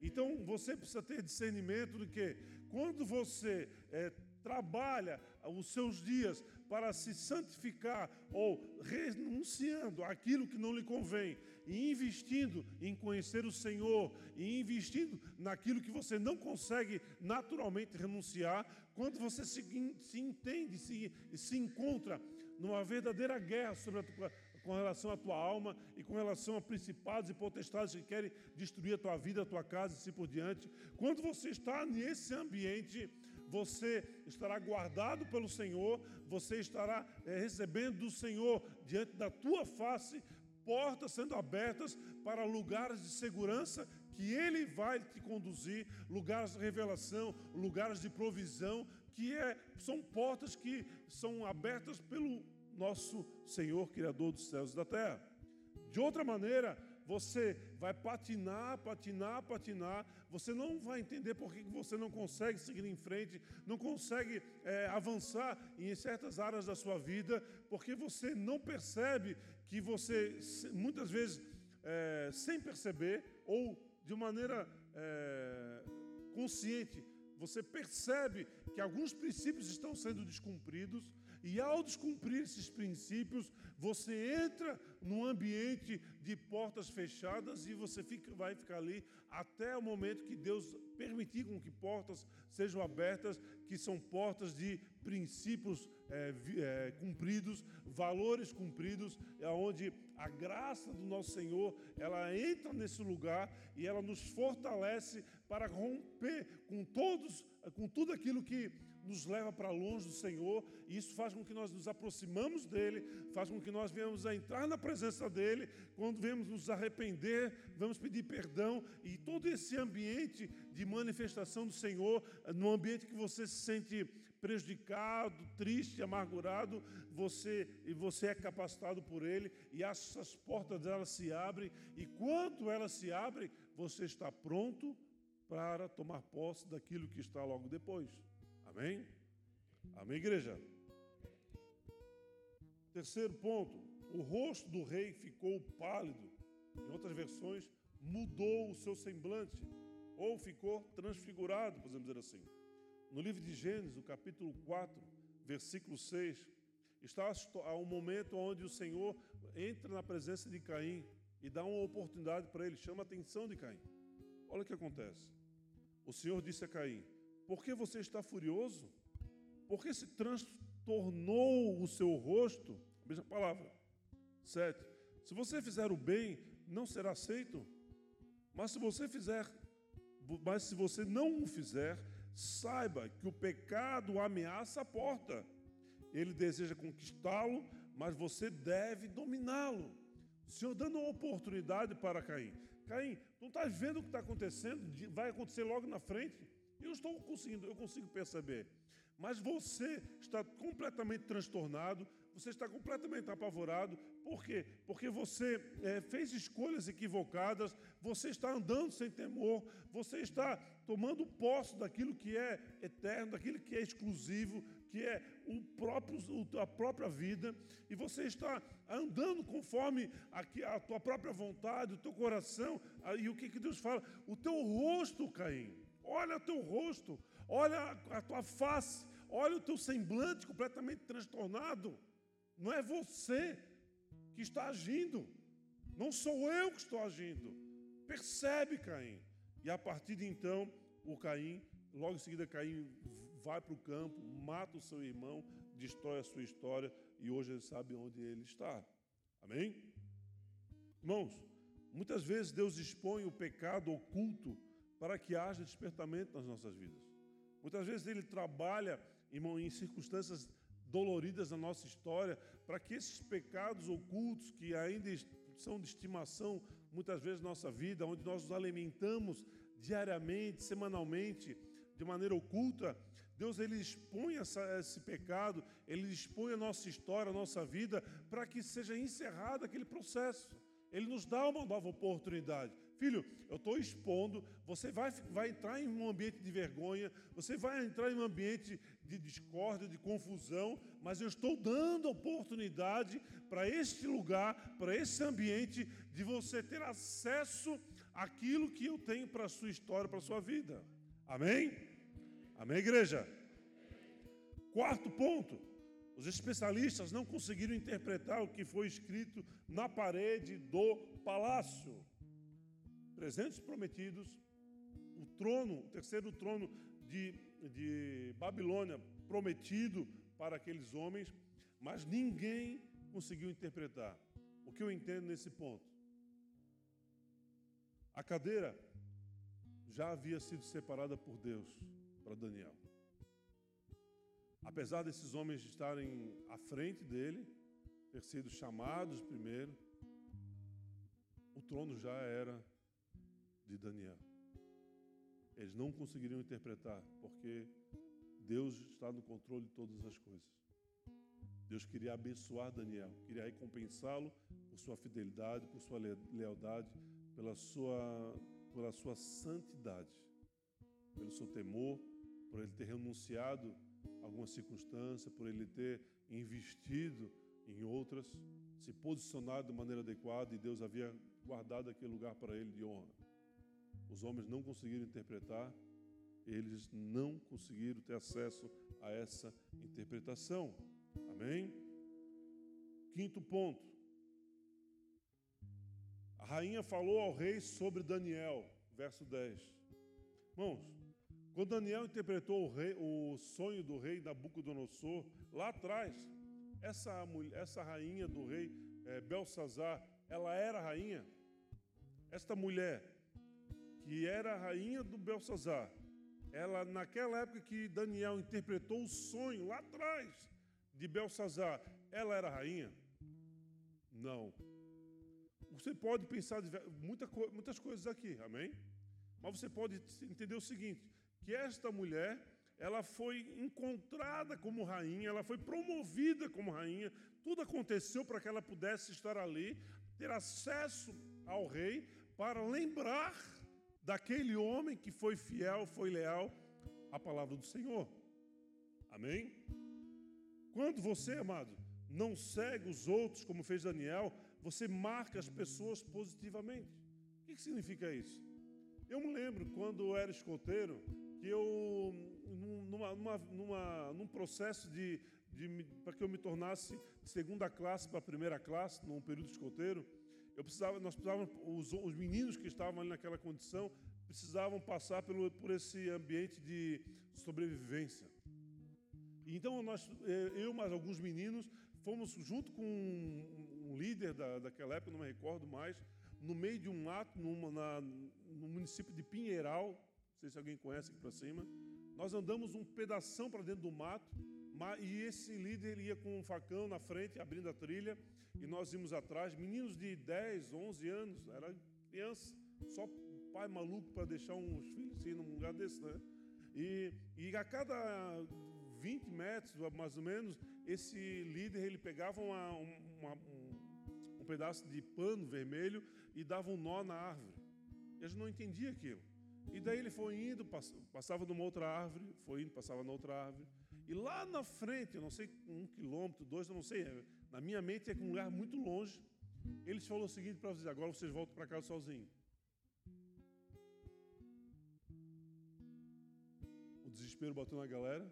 Então você precisa ter discernimento do que quando você é, trabalha os seus dias para se santificar ou renunciando aquilo que não lhe convém e investindo em conhecer o Senhor e investindo naquilo que você não consegue naturalmente renunciar, quando você se, se entende, se, se encontra numa verdadeira guerra sobre a tua, com relação à tua alma e com relação a principados e potestades que querem destruir a tua vida, a tua casa e assim por diante. Quando você está nesse ambiente, você estará guardado pelo Senhor, você estará é, recebendo do Senhor diante da tua face portas sendo abertas para lugares de segurança que Ele vai te conduzir, lugares de revelação, lugares de provisão, que é, são portas que são abertas pelo nosso Senhor, Criador dos céus e da terra. De outra maneira, você vai patinar, patinar, patinar, você não vai entender por que você não consegue seguir em frente, não consegue é, avançar em certas áreas da sua vida, porque você não percebe que você, muitas vezes, é, sem perceber ou de maneira é, consciente, você percebe que alguns princípios estão sendo descumpridos, e ao descumprir esses princípios, você entra num ambiente de portas fechadas e você fica, vai ficar ali até o momento que Deus permitir com que portas sejam abertas, que são portas de princípios é, é, cumpridos, valores cumpridos, é onde a graça do nosso Senhor ela entra nesse lugar e ela nos fortalece para romper com todos, com tudo aquilo que nos leva para longe do Senhor, e isso faz com que nós nos aproximamos dele, faz com que nós venhamos a entrar na presença dele, quando vemos nos arrepender, vamos pedir perdão, e todo esse ambiente de manifestação do Senhor, no ambiente que você se sente prejudicado, triste, amargurado, você e você é capacitado por ele e essas portas dela se abrem e quando elas se abrem, você está pronto para tomar posse daquilo que está logo depois. Amém? Amém, igreja? Terceiro ponto, o rosto do rei ficou pálido. Em outras versões, mudou o seu semblante, ou ficou transfigurado, podemos dizer assim. No livro de Gênesis, o capítulo 4, versículo 6, está um momento onde o Senhor entra na presença de Caim e dá uma oportunidade para ele, chama a atenção de Caim. Olha o que acontece. O Senhor disse a Caim: por que você está furioso? Por que se transtornou o seu rosto? Mesma palavra. Sete. Se você fizer o bem, não será aceito. Mas se você fizer, mas se você não o fizer, saiba que o pecado ameaça a porta. Ele deseja conquistá-lo, mas você deve dominá-lo. O Senhor dando uma oportunidade para Caim. Caim, não está vendo o que está acontecendo? Vai acontecer logo na frente. Eu estou conseguindo, eu consigo perceber. Mas você está completamente transtornado, você está completamente apavorado. Por quê? Porque você é, fez escolhas equivocadas, você está andando sem temor, você está tomando posse daquilo que é eterno, daquilo que é exclusivo, que é o próprio, a própria vida, e você está andando conforme a, a tua própria vontade, o teu coração, e o que, que Deus fala? O teu rosto, Caim olha o teu rosto, olha a tua face, olha o teu semblante completamente transtornado. Não é você que está agindo, não sou eu que estou agindo. Percebe, Caim. E a partir de então, o Caim, logo em seguida, Caim vai para o campo, mata o seu irmão, destrói a sua história e hoje ele sabe onde ele está. Amém? Irmãos, muitas vezes Deus expõe o pecado oculto para que haja despertamento nas nossas vidas. Muitas vezes Ele trabalha, em circunstâncias doloridas na nossa história, para que esses pecados ocultos que ainda são de estimação, muitas vezes na nossa vida, onde nós nos alimentamos diariamente, semanalmente, de maneira oculta, Deus ele expõe essa, esse pecado, ele expõe a nossa história, a nossa vida, para que seja encerrado aquele processo. Ele nos dá uma nova oportunidade. Filho, eu estou expondo, você vai, vai entrar em um ambiente de vergonha, você vai entrar em um ambiente de discórdia, de confusão, mas eu estou dando oportunidade para este lugar, para esse ambiente, de você ter acesso àquilo que eu tenho para a sua história, para a sua vida. Amém? Amém, igreja? Quarto ponto. Os especialistas não conseguiram interpretar o que foi escrito na parede do palácio presentes prometidos, o trono, o terceiro trono de, de Babilônia prometido para aqueles homens, mas ninguém conseguiu interpretar. O que eu entendo nesse ponto? A cadeira já havia sido separada por Deus para Daniel. Apesar desses homens estarem à frente dele, ter sido chamados primeiro, o trono já era de Daniel. Eles não conseguiriam interpretar, porque Deus está no controle de todas as coisas. Deus queria abençoar Daniel, queria recompensá-lo por sua fidelidade, por sua lealdade, pela sua, pela sua santidade, pelo seu temor, por ele ter renunciado a alguma circunstância, por ele ter investido em outras, se posicionado de maneira adequada e Deus havia guardado aquele lugar para ele de honra. Os homens não conseguiram interpretar, eles não conseguiram ter acesso a essa interpretação. Amém? Quinto ponto. A rainha falou ao rei sobre Daniel, verso 10. Irmãos, quando Daniel interpretou o, rei, o sonho do rei Nabucodonosor, lá atrás, essa, mulher, essa rainha do rei é, Belsazar, ela era rainha. Esta mulher, que era a rainha do Belsazar, ela, naquela época que Daniel interpretou o sonho lá atrás de Belsazar, ela era rainha? Não. Você pode pensar muita, muitas coisas aqui, amém? Mas você pode entender o seguinte: que esta mulher, ela foi encontrada como rainha, ela foi promovida como rainha, tudo aconteceu para que ela pudesse estar ali, ter acesso ao rei, para lembrar daquele homem que foi fiel, foi leal à palavra do Senhor. Amém? Quando você, amado, não segue os outros, como fez Daniel, você marca as pessoas positivamente. O que significa isso? Eu me lembro quando eu era escoteiro, que eu, numa, numa, numa, num processo de, de para que eu me tornasse de segunda classe para primeira classe, num período escoteiro, eu precisava, nós precisávamos, os, os meninos que estavam ali naquela condição, precisavam passar pelo, por esse ambiente de sobrevivência. Então, nós, eh, eu mais alguns meninos, fomos junto com um, um líder da, daquela época, não me recordo mais, no meio de um mato, numa, na, no município de Pinheiral, não sei se alguém conhece aqui para cima. Nós andamos um pedação para dentro do mato, e esse líder ia com um facão na frente, abrindo a trilha, e nós íamos atrás, meninos de 10, 11 anos, era criança, só pai maluco para deixar uns filhos assim num lugar desse, né? E, e a cada 20 metros, mais ou menos, esse líder ele pegava uma, uma, um, um pedaço de pano vermelho e dava um nó na árvore. Eles não entendiam aquilo. E daí ele foi indo, passava numa outra árvore, foi indo, passava na outra árvore. E lá na frente, eu não sei, um quilômetro, dois, eu não sei, é, na minha mente é um lugar muito longe. Eles falou o seguinte para vocês: agora vocês voltam para casa sozinhos. O desespero bateu na galera,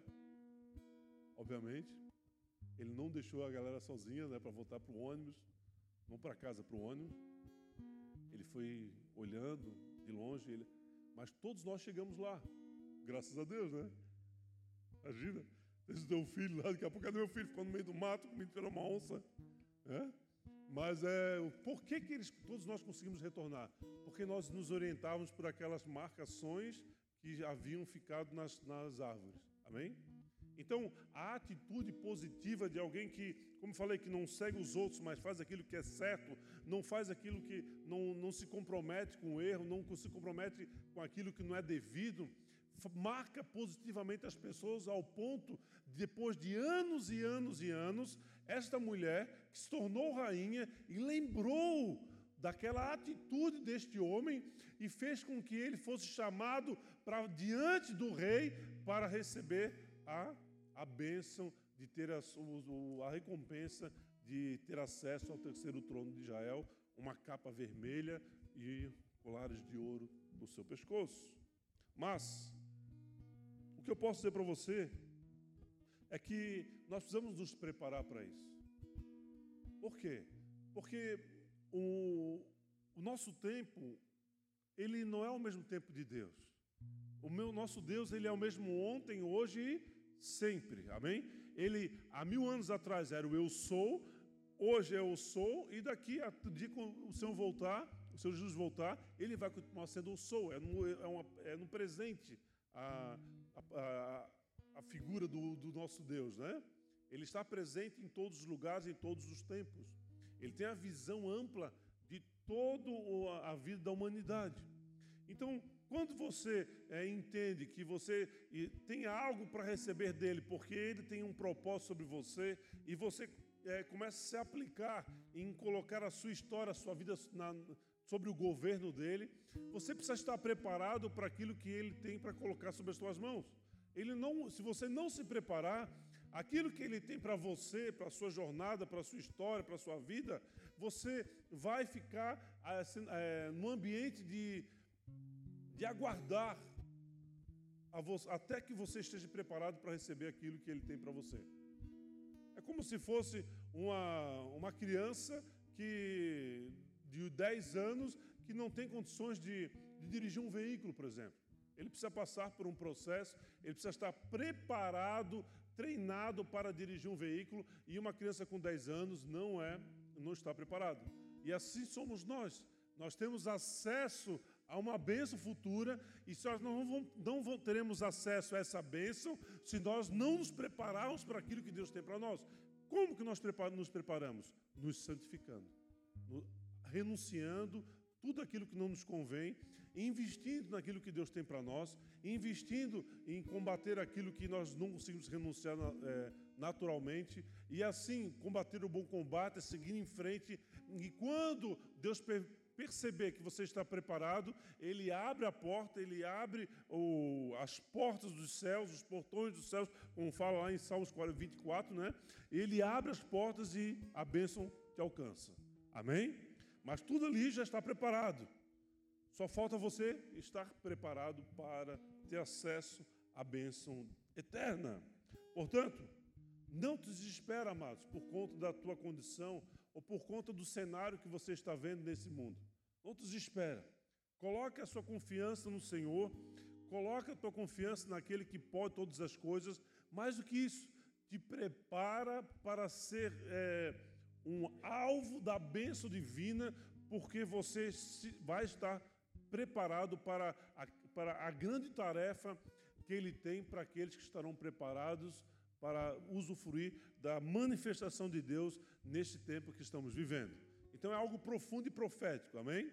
obviamente. Ele não deixou a galera sozinha né, para voltar para o ônibus, não para casa, para o ônibus. Ele foi olhando de longe, ele, mas todos nós chegamos lá, graças a Deus, né? Imagina, esse teu filho lá, daqui a pouco, cadê meu filho? Ficou no meio do mato, comigo pela uma onça. É? Mas é, por que, que eles, todos nós conseguimos retornar? Porque nós nos orientávamos por aquelas marcações que haviam ficado nas, nas árvores. Amém? Então, a atitude positiva de alguém que, como falei, que não segue os outros, mas faz aquilo que é certo, não faz aquilo que não, não se compromete com o erro, não se compromete com aquilo que não é devido, marca positivamente as pessoas ao ponto, de, depois de anos e anos e anos, esta mulher que se tornou rainha e lembrou daquela atitude deste homem e fez com que ele fosse chamado para diante do rei para receber a a bênção de ter a, a recompensa de ter acesso ao terceiro trono de Israel, uma capa vermelha e colares de ouro no seu pescoço. Mas, o que eu posso dizer para você é que nós precisamos nos preparar para isso. Por quê? Porque o, o nosso tempo, ele não é o mesmo tempo de Deus. O meu nosso Deus, ele é o mesmo ontem, hoje e sempre, amém? Ele, há mil anos atrás, era o eu sou, hoje é o sou, e daqui a dia que o Senhor voltar, o Senhor Jesus voltar, ele vai continuar sendo o sou, é no, é uma, é no presente a, a, a figura do, do nosso Deus, né? Ele está presente em todos os lugares, em todos os tempos. Ele tem a visão ampla de toda a vida da humanidade. Então, quando você é, entende que você tem algo para receber dele, porque ele tem um propósito sobre você, e você é, comece a se aplicar em colocar a sua história, a sua vida na, sobre o governo dele, você precisa estar preparado para aquilo que ele tem para colocar sobre as suas mãos. Ele não, se você não se preparar, aquilo que ele tem para você, para a sua jornada, para a sua história, para a sua vida, você vai ficar assim, é, no ambiente de, de aguardar você, até que você esteja preparado para receber aquilo que ele tem para você. É como se fosse uma, uma criança que de 10 anos que não tem condições de, de dirigir um veículo, por exemplo. Ele precisa passar por um processo, ele precisa estar preparado, treinado para dirigir um veículo, e uma criança com 10 anos não é, não está preparado. E assim somos nós. Nós temos acesso a uma bênção futura, e se nós não, vamos, não vamos, teremos acesso a essa bênção se nós não nos prepararmos para aquilo que Deus tem para nós. Como que nós nos preparamos? Nos santificando, renunciando tudo aquilo que não nos convém, investindo naquilo que Deus tem para nós, investindo em combater aquilo que nós não conseguimos renunciar é, naturalmente, e assim combater o bom combate, seguir em frente. E quando Deus perceber que você está preparado, Ele abre a porta, Ele abre o, as portas dos céus, os portões dos céus, como fala lá em Salmos 24, né? Ele abre as portas e a bênção te alcança. Amém? Mas tudo ali já está preparado. Só falta você estar preparado para ter acesso à bênção eterna. Portanto, não te desespera, amados, por conta da tua condição ou por conta do cenário que você está vendo nesse mundo. Não te desespera. Coloque a sua confiança no Senhor, coloque a tua confiança naquele que pode todas as coisas. Mais do que isso, te prepara para ser é, um alvo da bênção divina, porque você vai estar preparado para a, para a grande tarefa que Ele tem para aqueles que estarão preparados para usufruir da manifestação de Deus neste tempo que estamos vivendo. Então é algo profundo e profético, amém?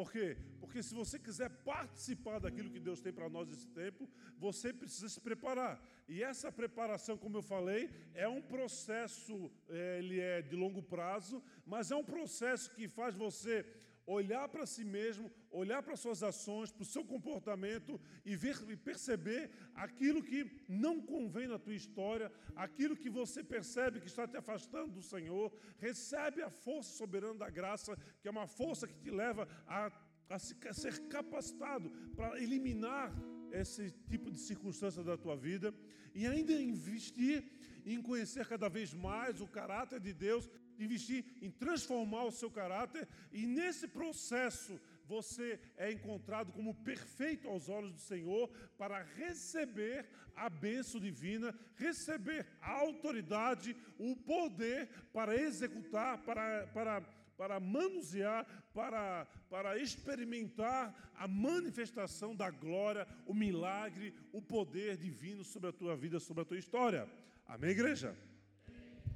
Por quê? Porque se você quiser participar daquilo que Deus tem para nós nesse tempo, você precisa se preparar. E essa preparação, como eu falei, é um processo, é, ele é de longo prazo, mas é um processo que faz você olhar para si mesmo, olhar para suas ações, para o seu comportamento e ver e perceber aquilo que não convém na tua história, aquilo que você percebe que está te afastando do Senhor, recebe a força soberana da graça, que é uma força que te leva a, a, se, a ser capacitado para eliminar esse tipo de circunstância da tua vida e ainda investir em conhecer cada vez mais o caráter de Deus investir em transformar o seu caráter, e nesse processo você é encontrado como perfeito aos olhos do Senhor para receber a bênção divina, receber a autoridade, o poder para executar, para, para, para manusear, para, para experimentar a manifestação da glória, o milagre, o poder divino sobre a tua vida, sobre a tua história. Amém, igreja?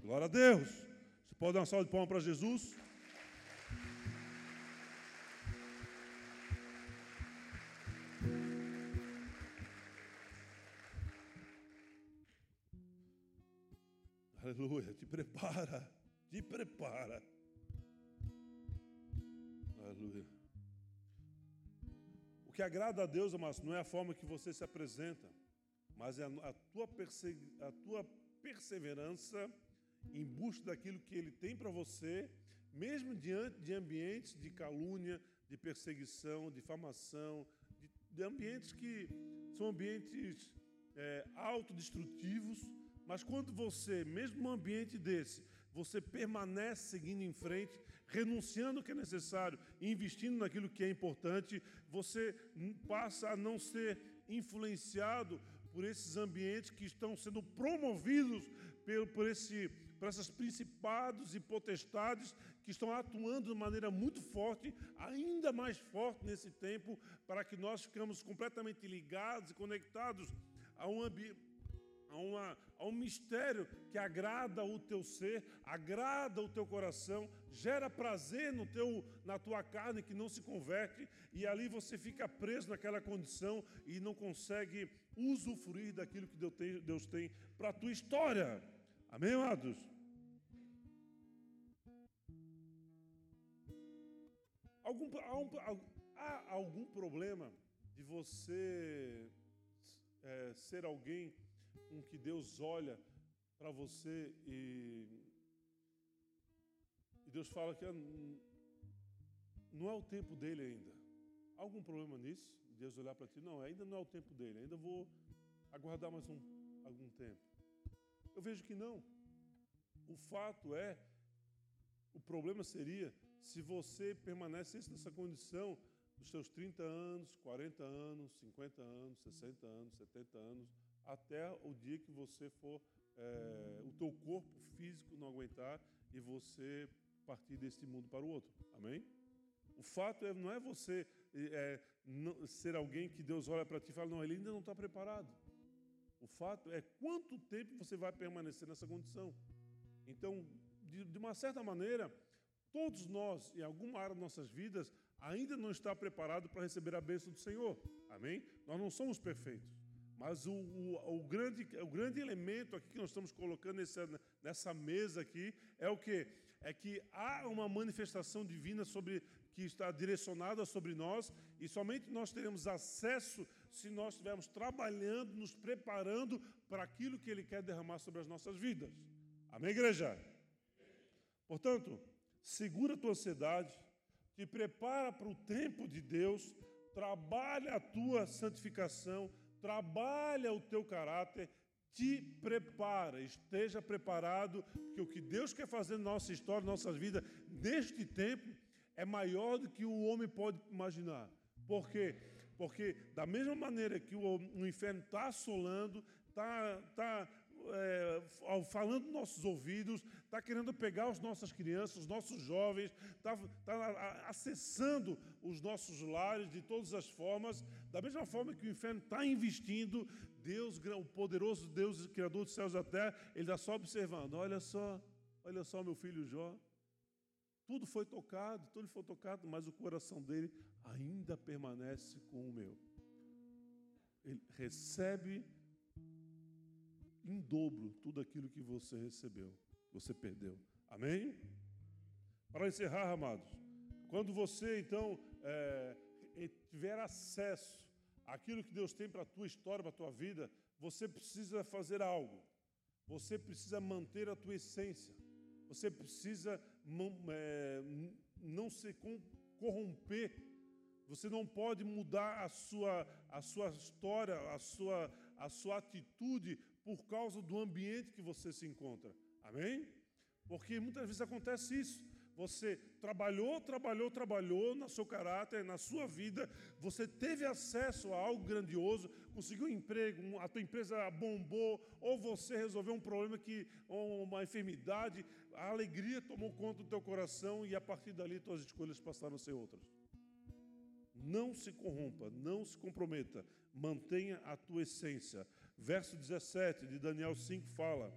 Glória a Deus. Você pode dar uma salva de palmas para Jesus? Aleluia, te prepara, te prepara. Aleluia. O que agrada a Deus, amados, não é a forma que você se apresenta, mas é a tua, a tua perseverança em busca daquilo que Ele tem para você, mesmo diante de ambientes de calúnia, de perseguição, difamação, de, de ambientes que são ambientes é, autodestrutivos, mas quando você, mesmo num ambiente desse, você permanece seguindo em frente, renunciando o que é necessário, investindo naquilo que é importante, você passa a não ser influenciado por esses ambientes que estão sendo promovidos por, por esse para esses principados e potestades que estão atuando de maneira muito forte, ainda mais forte nesse tempo, para que nós ficamos completamente ligados e conectados a um ambiente a, uma, a, um mistério que agrada o teu ser, agrada o teu coração, gera prazer no teu, na tua carne que não se converte, e ali você fica preso naquela condição e não consegue usufruir daquilo que Deus tem, Deus tem para a tua história. Amém, amados? Algum, há, um, algum problema de você é, ser alguém com que Deus olha para você e, e Deus fala que não é o tempo dele ainda. Há algum problema nisso? Deus olhar para ti? Não, ainda não é o tempo dele, ainda vou aguardar mais um, algum tempo. Eu vejo que não. O fato é, o problema seria se você permanecesse nessa condição dos seus 30 anos, 40 anos, 50 anos, 60 anos, 70 anos, até o dia que você for, é, o teu corpo físico não aguentar e você partir deste mundo para o outro. Amém? O fato é, não é você é, não, ser alguém que Deus olha para ti e fala, não, ele ainda não está preparado. O fato é quanto tempo você vai permanecer nessa condição. Então, de, de uma certa maneira, todos nós, em alguma área de nossas vidas, ainda não está preparado para receber a bênção do Senhor. Amém? Nós não somos perfeitos. Mas o, o, o, grande, o grande elemento aqui que nós estamos colocando nessa, nessa mesa aqui é o que? É que há uma manifestação divina sobre que está direcionada sobre nós e somente nós teremos acesso se nós estivermos trabalhando, nos preparando para aquilo que Ele quer derramar sobre as nossas vidas. Amém, igreja? Portanto, segura a tua ansiedade, te prepara para o tempo de Deus, trabalha a tua santificação, trabalha o teu caráter, te prepara, esteja preparado, porque o que Deus quer fazer na nossa história, na nossa vida, neste tempo, é maior do que o homem pode imaginar. Por quê? Porque, da mesma maneira que o, inferno está assolando, está tá, é, falando nos nossos ouvidos, está querendo pegar as nossas crianças, os nossos jovens, está tá acessando os nossos lares de todas as formas, da mesma forma que o inferno está investindo, Deus, o poderoso Deus, Criador dos céus e da terra, ele está só observando: olha só, olha só, meu filho Jó, tudo foi tocado, tudo foi tocado, mas o coração dele ainda permanece com o meu. Ele recebe em dobro tudo aquilo que você recebeu, você perdeu. Amém? Para encerrar, amados, quando você então é, tiver acesso àquilo que Deus tem para a tua história, para a tua vida, você precisa fazer algo. Você precisa manter a tua essência. Você precisa é, não se corromper. Você não pode mudar a sua, a sua história, a sua, a sua atitude por causa do ambiente que você se encontra. Amém? Porque muitas vezes acontece isso. Você trabalhou, trabalhou, trabalhou no seu caráter, na sua vida, você teve acesso a algo grandioso, conseguiu um emprego, a tua empresa bombou, ou você resolveu um problema que, ou uma enfermidade, a alegria tomou conta do teu coração e a partir dali tuas escolhas passaram a ser outras. Não se corrompa, não se comprometa, mantenha a tua essência. Verso 17 de Daniel 5 fala: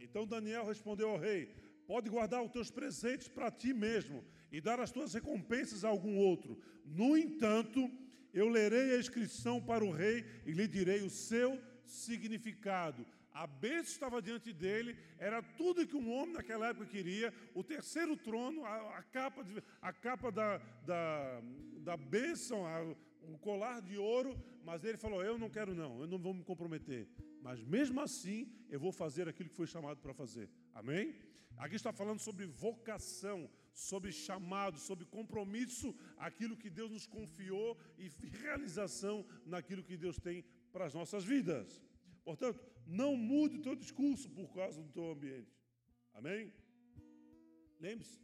Então Daniel respondeu ao rei: Pode guardar os teus presentes para ti mesmo e dar as tuas recompensas a algum outro. No entanto, eu lerei a inscrição para o rei e lhe direi o seu significado. A bênção estava diante dele, era tudo que um homem naquela época queria, o terceiro trono, a, a capa, de, a capa da, da, da bênção, a, o colar de ouro, mas ele falou: Eu não quero, não, eu não vou me comprometer. Mas mesmo assim, eu vou fazer aquilo que foi chamado para fazer. Amém? Aqui está falando sobre vocação, sobre chamado, sobre compromisso, aquilo que Deus nos confiou e realização naquilo que Deus tem para as nossas vidas. Portanto, não mude o teu discurso por causa do teu ambiente. Amém? Lembre-se,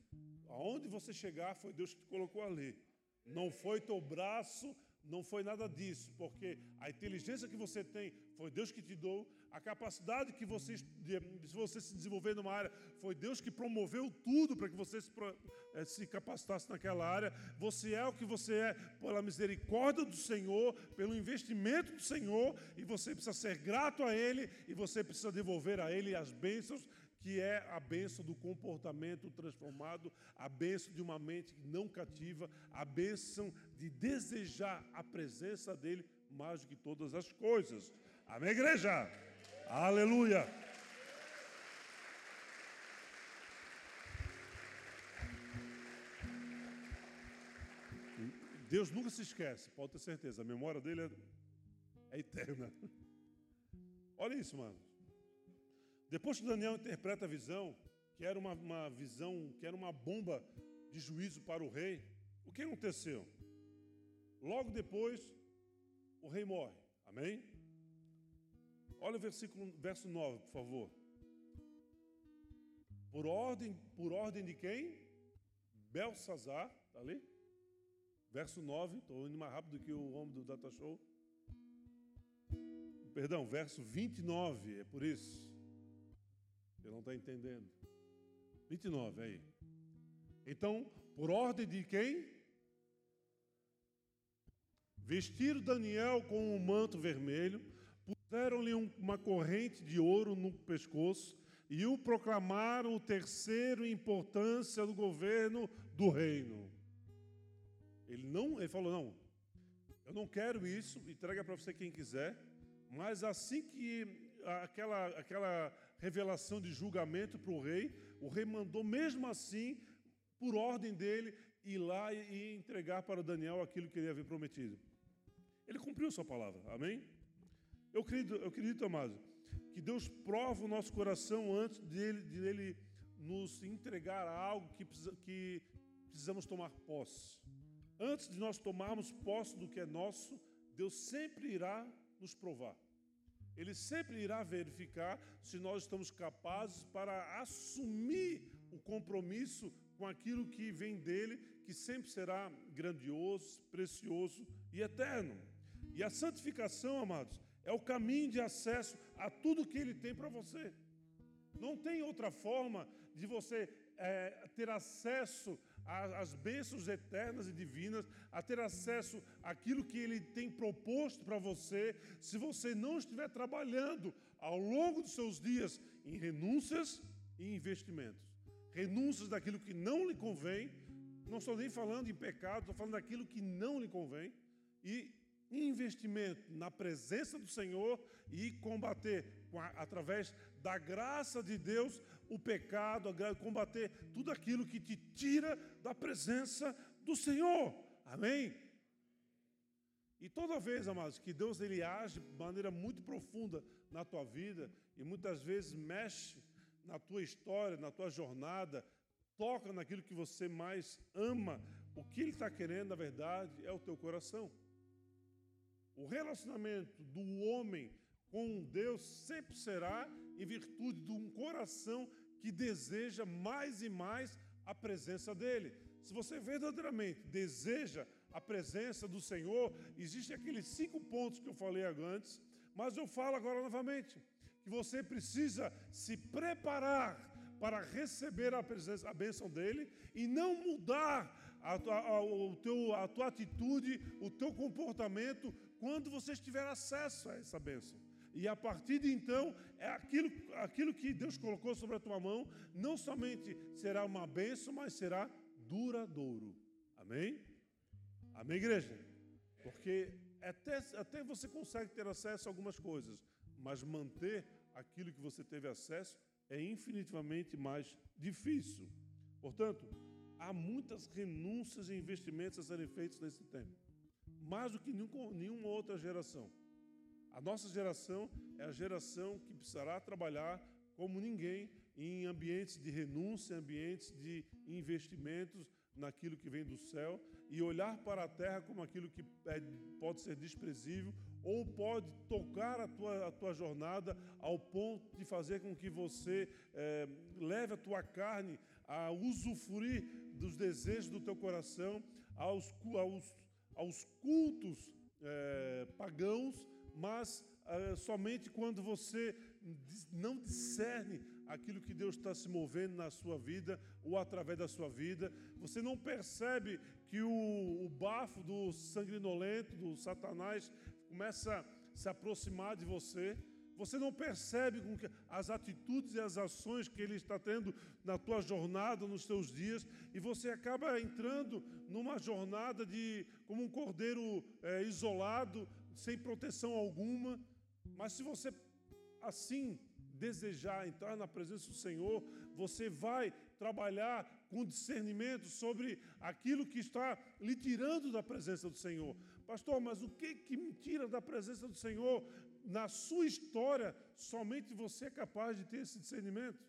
aonde você chegar foi Deus que te colocou ali. Não foi teu braço, não foi nada disso, porque a inteligência que você tem foi Deus que te deu, a capacidade que você, de, você se desenvolver numa área, foi Deus que promoveu tudo para que você se, eh, se capacitasse naquela área. Você é o que você é pela misericórdia do Senhor, pelo investimento do Senhor, e você precisa ser grato a Ele, e você precisa devolver a Ele as bênçãos que é a bênção do comportamento transformado, a bênção de uma mente não cativa, a bênção de desejar a presença dEle mais do que todas as coisas. Amém, igreja? Aleluia! Deus nunca se esquece, pode ter certeza. A memória dele é, é eterna. Olha isso, mano. Depois que Daniel interpreta a visão, que era uma, uma visão, que era uma bomba de juízo para o rei, o que aconteceu? Logo depois, o rei morre. Amém? Olha o versículo, verso 9, por favor. Por ordem, por ordem de quem? Belsazar, está ali? Verso 9, estou indo mais rápido que o homem do Data Show. Perdão, verso 29, é por isso. Você não está entendendo. 29, aí. Então, por ordem de quem? Vestiram Daniel com um manto vermelho, puseram-lhe uma corrente de ouro no pescoço e o proclamaram o terceiro em importância do governo do reino. Ele não, ele falou não, eu não quero isso, entrega para você quem quiser. Mas assim que aquela aquela revelação de julgamento para o rei, o rei mandou mesmo assim, por ordem dele, ir lá e entregar para Daniel aquilo que ele havia prometido. Ele cumpriu sua palavra, amém? Eu acredito, eu acredito, amado, que Deus prova o nosso coração antes dele, dele nos entregar algo que, que precisamos tomar posse. Antes de nós tomarmos posse do que é nosso, Deus sempre irá nos provar. Ele sempre irá verificar se nós estamos capazes para assumir o compromisso com aquilo que vem dele, que sempre será grandioso, precioso e eterno. E a santificação, amados, é o caminho de acesso a tudo que Ele tem para você. Não tem outra forma de você é, ter acesso às bênçãos eternas e divinas, a ter acesso àquilo que Ele tem proposto para você, se você não estiver trabalhando ao longo dos seus dias em renúncias e investimentos. Renúncias daquilo que não lhe convém, não estou nem falando em pecado, estou falando daquilo que não lhe convém, e investimento na presença do Senhor e combater através da graça de Deus o pecado, combater tudo aquilo que te tira da presença do Senhor. Amém? E toda vez, amados, que Deus ele age de maneira muito profunda na tua vida e muitas vezes mexe na tua história, na tua jornada, toca naquilo que você mais ama, o que Ele está querendo, na verdade, é o teu coração. O relacionamento do homem com Deus sempre será em virtude de um coração que deseja mais e mais a presença dele. Se você verdadeiramente deseja a presença do Senhor, existem aqueles cinco pontos que eu falei antes, mas eu falo agora novamente que você precisa se preparar para receber a presença, a bênção dele e não mudar a a, o teu, a tua atitude, o teu comportamento quando você tiver acesso a essa bênção. E a partir de então, é aquilo, aquilo que Deus colocou sobre a tua mão, não somente será uma bênção, mas será duradouro. Amém? Amém, igreja? Porque até, até você consegue ter acesso a algumas coisas, mas manter aquilo que você teve acesso é infinitivamente mais difícil. Portanto, há muitas renúncias e investimentos a serem feitos nesse tempo mais do que nenhuma outra geração. A nossa geração é a geração que precisará trabalhar como ninguém em ambientes de renúncia, ambientes de investimentos naquilo que vem do céu e olhar para a terra como aquilo que é, pode ser desprezível ou pode tocar a tua, a tua jornada ao ponto de fazer com que você é, leve a tua carne a usufruir dos desejos do teu coração, aos, aos aos cultos é, pagãos, mas é, somente quando você não discerne aquilo que Deus está se movendo na sua vida ou através da sua vida, você não percebe que o, o bafo do sanguinolento, do Satanás, começa a se aproximar de você. Você não percebe com que as atitudes e as ações que ele está tendo na tua jornada, nos teus dias, e você acaba entrando numa jornada de como um cordeiro é, isolado, sem proteção alguma. Mas se você assim desejar entrar na presença do Senhor, você vai trabalhar com discernimento sobre aquilo que está lhe tirando da presença do Senhor. Pastor, mas o que, que me tira da presença do Senhor? Na sua história, somente você é capaz de ter esse discernimento.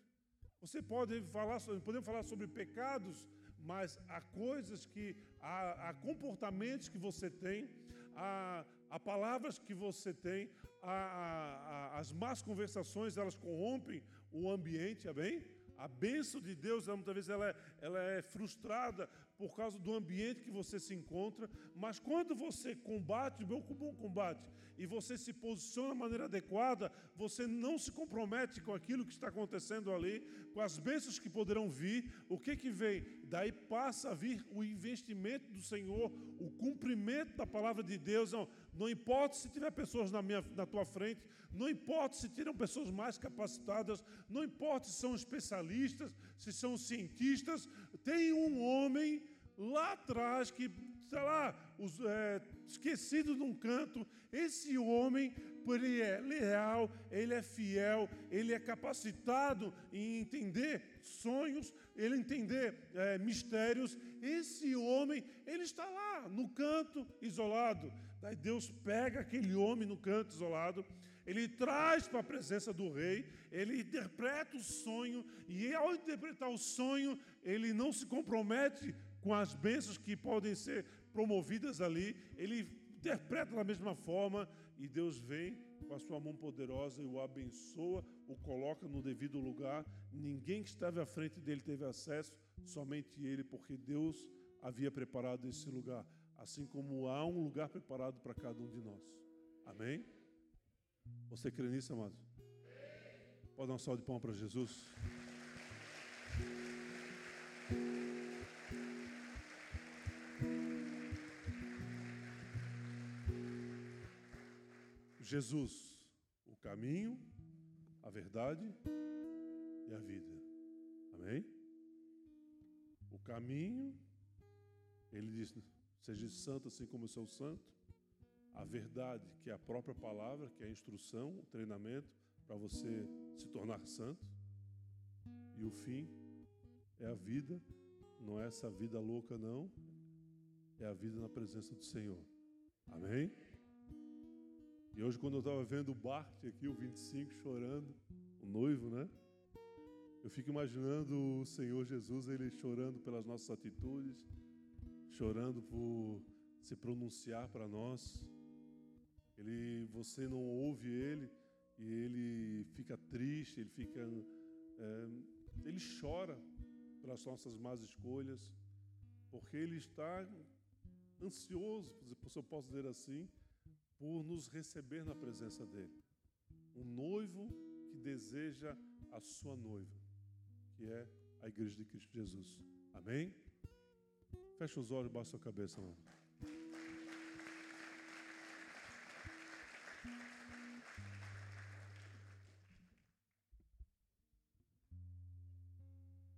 Você pode falar, podemos falar sobre pecados, mas há coisas que, há, há comportamentos que você tem, há, há palavras que você tem, há, há, as más conversações, elas corrompem o ambiente, amém? A bênção de Deus, muitas vezes, ela é, ela é frustrada por causa do ambiente que você se encontra, mas quando você combate o meu bom combate e você se posiciona de maneira adequada, você não se compromete com aquilo que está acontecendo ali, com as bênçãos que poderão vir. O que que vem? Daí passa a vir o investimento do Senhor, o cumprimento da palavra de Deus. Não, não importa se tiver pessoas na, minha, na tua frente, não importa se tiram pessoas mais capacitadas, não importa se são especialistas, se são cientistas, tem um homem lá atrás que, sei lá, os, é, esquecido num canto, esse homem, ele é leal, ele é fiel, ele é capacitado em entender sonhos, ele entender é, mistérios. Esse homem, ele está lá no canto isolado. Daí Deus pega aquele homem no canto isolado ele traz para a presença do rei, ele interpreta o sonho, e ao interpretar o sonho, ele não se compromete com as bênçãos que podem ser promovidas ali, ele interpreta da mesma forma, e Deus vem com a sua mão poderosa e o abençoa, o coloca no devido lugar. Ninguém que estava à frente dele teve acesso, somente ele, porque Deus havia preparado esse lugar, assim como há um lugar preparado para cada um de nós. Amém? Você crê nisso, amado? Pode dar um salve de palmas para Jesus? Jesus, o caminho, a verdade e a vida. Amém? O caminho, ele diz: seja santo assim como eu sou santo a verdade, que é a própria palavra, que é a instrução, o treinamento para você se tornar santo. E o fim é a vida, não é essa vida louca, não, é a vida na presença do Senhor. Amém? E hoje, quando eu estava vendo o Bart aqui, o 25, chorando, o noivo, né? Eu fico imaginando o Senhor Jesus, ele chorando pelas nossas atitudes, chorando por se pronunciar para nós. Ele, você não ouve ele e ele fica triste, ele fica, é, ele chora pelas nossas más escolhas, porque ele está ansioso, se eu posso dizer assim, por nos receber na presença dele. Um noivo que deseja a sua noiva, que é a igreja de Cristo Jesus. Amém? Fecha os olhos, baixa a sua cabeça, mano.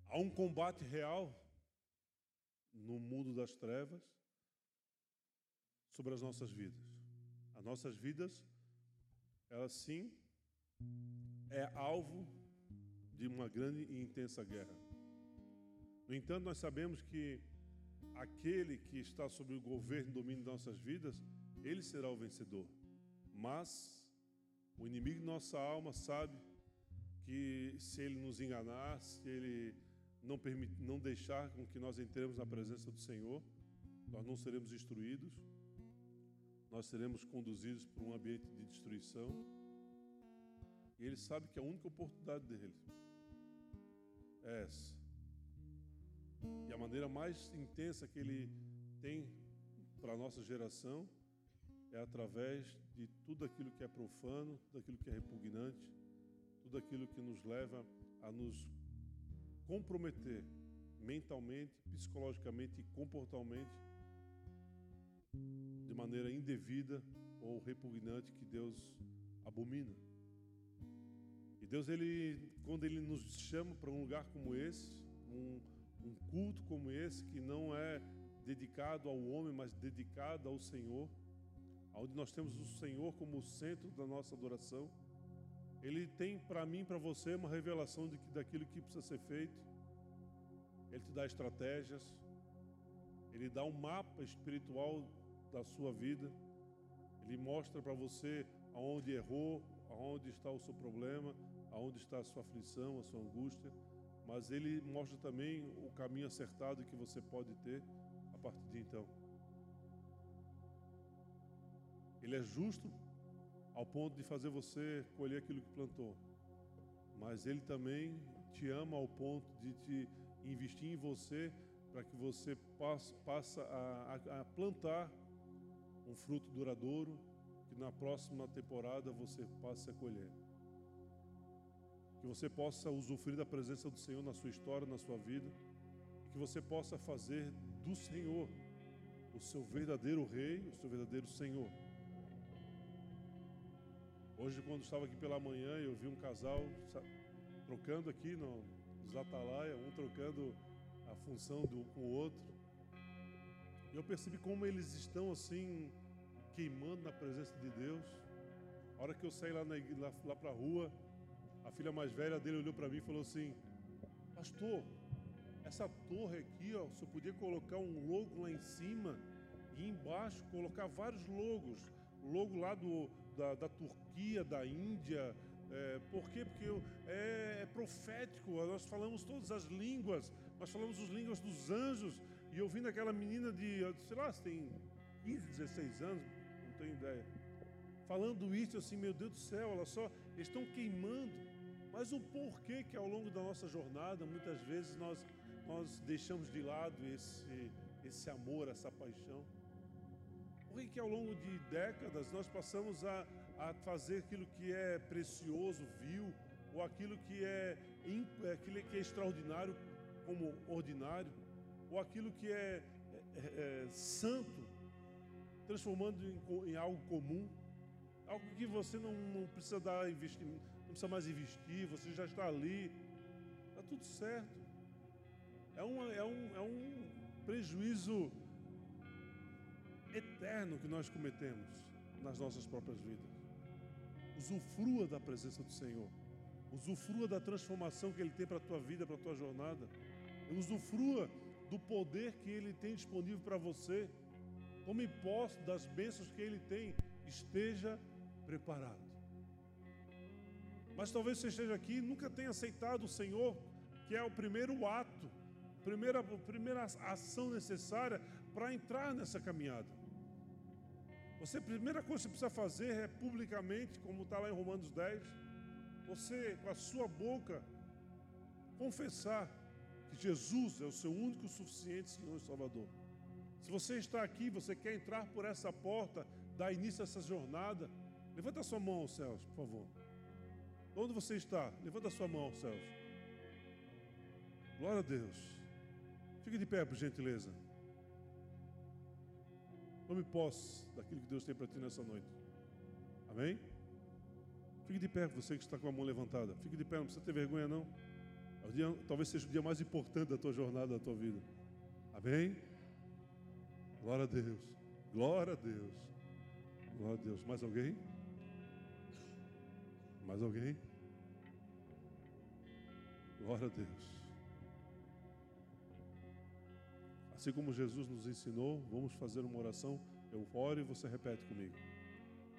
Há um combate real no mundo das trevas sobre as nossas vidas. As nossas vidas, elas sim, é alvo de uma grande e intensa guerra. No entanto, nós sabemos que aquele que está sob o governo e domínio de nossas vidas, ele será o vencedor. Mas o inimigo de nossa alma sabe que se ele nos enganar, se ele não, permitir, não deixar com que nós entremos na presença do Senhor, nós não seremos destruídos, nós seremos conduzidos por um ambiente de destruição. E ele sabe que a única oportunidade dele é essa. E a maneira mais intensa que ele tem para a nossa geração é através de tudo aquilo que é profano, tudo aquilo que é repugnante, tudo aquilo que nos leva a nos comprometer mentalmente, psicologicamente e comportalmente de maneira indevida ou repugnante que Deus abomina. E Deus, ele, quando Ele nos chama para um lugar como esse, um, um culto como esse, que não é dedicado ao homem, mas dedicado ao Senhor, onde nós temos o Senhor como centro da nossa adoração, ele tem para mim, para você, uma revelação de que, daquilo que precisa ser feito. Ele te dá estratégias, ele dá um mapa espiritual da sua vida, ele mostra para você aonde errou, aonde está o seu problema, aonde está a sua aflição, a sua angústia, mas ele mostra também o caminho acertado que você pode ter a partir de então. Ele é justo ao ponto de fazer você colher aquilo que plantou, mas ele também te ama ao ponto de te investir em você para que você passe, a, a, a plantar um fruto duradouro que na próxima temporada você passe a colher. Que você possa usufruir da presença do Senhor na sua história, na sua vida, e que você possa fazer do Senhor o seu verdadeiro Rei, o seu verdadeiro Senhor. Hoje, quando estava aqui pela manhã, eu vi um casal trocando aqui no Zatalaia, um trocando a função do com o outro. Eu percebi como eles estão assim queimando na presença de Deus. A hora que eu saí lá, na, lá, lá para a rua, a filha mais velha dele olhou para mim e falou assim: Pastor, essa torre aqui, ó, você podia colocar um logo lá em cima e embaixo colocar vários logos. Logo lá do, da, da Turquia, da Índia. É, por quê? Porque é, é profético, nós falamos todas as línguas, nós falamos as línguas dos anjos. E eu aquela menina de, sei lá, tem 15, 16 anos, não tenho ideia. Falando isso, assim, meu Deus do céu, olha só, eles estão queimando. Mas o porquê que ao longo da nossa jornada, muitas vezes nós, nós deixamos de lado esse, esse amor, essa paixão? Por que ao longo de décadas nós passamos a, a fazer aquilo que é precioso, vil, ou aquilo que é, é aquilo que é extraordinário como ordinário, ou aquilo que é, é, é santo, transformando em, em, algo comum, algo que você não, não precisa dar investimento, precisa mais investir, você já está ali, está tudo certo. É, uma, é, um, é um prejuízo eterno que nós cometemos nas nossas próprias vidas. Usufrua da presença do Senhor. Usufrua da transformação que Ele tem para a tua vida, para a tua jornada. Usufrua do poder que Ele tem disponível para você. Tome posse das bênçãos que Ele tem. Esteja preparado. Mas talvez você esteja aqui e nunca tenha aceitado o Senhor, que é o primeiro ato, a primeira, a primeira ação necessária para entrar nessa caminhada. Você, a primeira coisa que você precisa fazer é publicamente, como está lá em Romanos 10, você, com a sua boca, confessar que Jesus é o seu único suficiente Senhor e Salvador. Se você está aqui, você quer entrar por essa porta, dar início a essa jornada, levanta a sua mão aos céus, por favor. Onde você está? Levanta a sua mão céus. Glória a Deus. Fique de pé, por gentileza. Tome posse daquilo que Deus tem para ti nessa noite. Amém? Fique de pé, você que está com a mão levantada. Fique de pé, não precisa ter vergonha, não. É dia, talvez seja o dia mais importante da tua jornada, da tua vida. Amém? Glória a Deus. Glória a Deus. Glória a Deus. Mais alguém? Mais alguém? Glória a Deus. Assim como Jesus nos ensinou, vamos fazer uma oração. Eu oro e você repete comigo.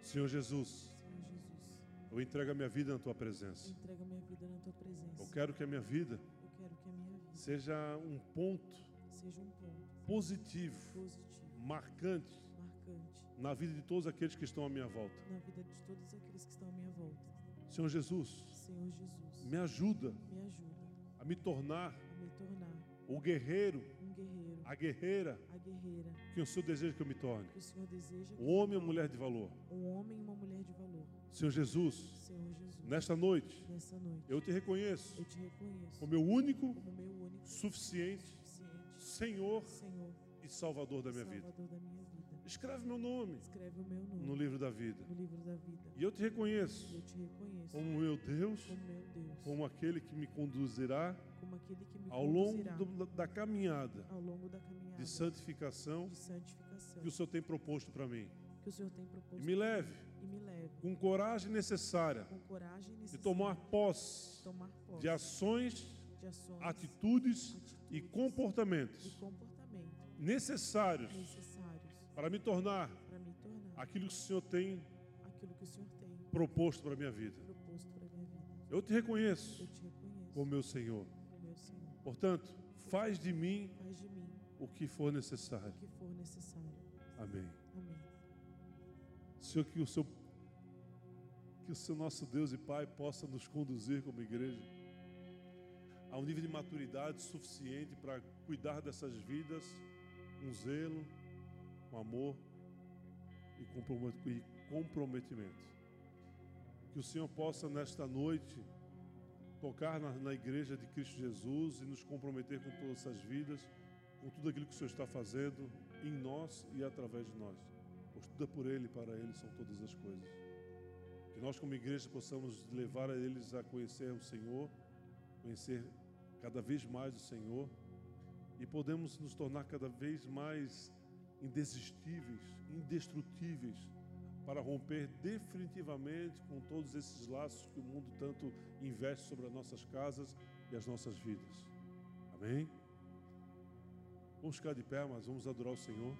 Senhor Jesus, Senhor Jesus, eu entrego a minha vida na tua presença. entrega minha vida na tua presença. Eu quero que a minha vida Eu que a minha vida seja um ponto seja um ponto positivo, positivo, marcante marcante na vida de todos aqueles que estão à minha volta. na vida de todos aqueles que estão à minha volta. Senhor Jesus, Senhor Jesus, me ajuda me ajuda a me tornar a me tornar o guerreiro, um guerreiro, a guerreira a guerreira que o Senhor deseja que eu me torne. o homem ou mulher de valor. um homem e uma mulher de valor. Senhor Jesus, Senhor Jesus, nesta noite nessa noite eu te reconheço eu te reconheço como meu único, como meu único suficiente suficiente Senhor Senhor e Salvador da minha vida. Salvador da minha vida. Escreve meu nome Escreve o meu nome no livro da vida. livro da vida. E eu te reconheço E eu te reconheço como meu Deus, como meu Deus, como aquele que me conduzirá que me ao longo do- da caminhada ao longo da caminhada de santificação de santificação que o Senhor tem proposto para mim. E me leve e me leve com coragem necessária com coragem de necessária tomar posse tomar posse de ações de de ações, atitudes e atitudes comportamentos e necessários necessários para me tornar para me tornar aquilo que o Senhor tem aquilo que o Senhor tem proposto para a minha vida. Eu te reconheço Eu te reconheço como meu Senhor. como meu Senhor. Portanto, faz de mim Faz de mim o que for necessário. o que for necessário. Amém. Amém. Senhor, que o seu que o seu nosso Deus e Pai possa nos conduzir como igreja a um nível de maturidade suficiente para cuidar dessas vidas com zelo, com amor e compromet- comprometimento. Que o Senhor possa nesta noite tocar na, na igreja de Cristo Jesus e nos comprometer com todas essas vidas, com tudo aquilo que o Senhor está fazendo em nós e através de nós. Pois tudo é por Ele e para Ele são todas as coisas. Que nós, como igreja, possamos levar a eles a conhecer o Senhor, conhecer cada vez mais o Senhor e podemos nos tornar cada vez mais indesistíveis, indestrutíveis, para romper definitivamente com todos esses laços que o mundo tanto investe sobre as nossas casas e as nossas vidas. Amém? Vamos ficar de pé, mas vamos adorar o Senhor.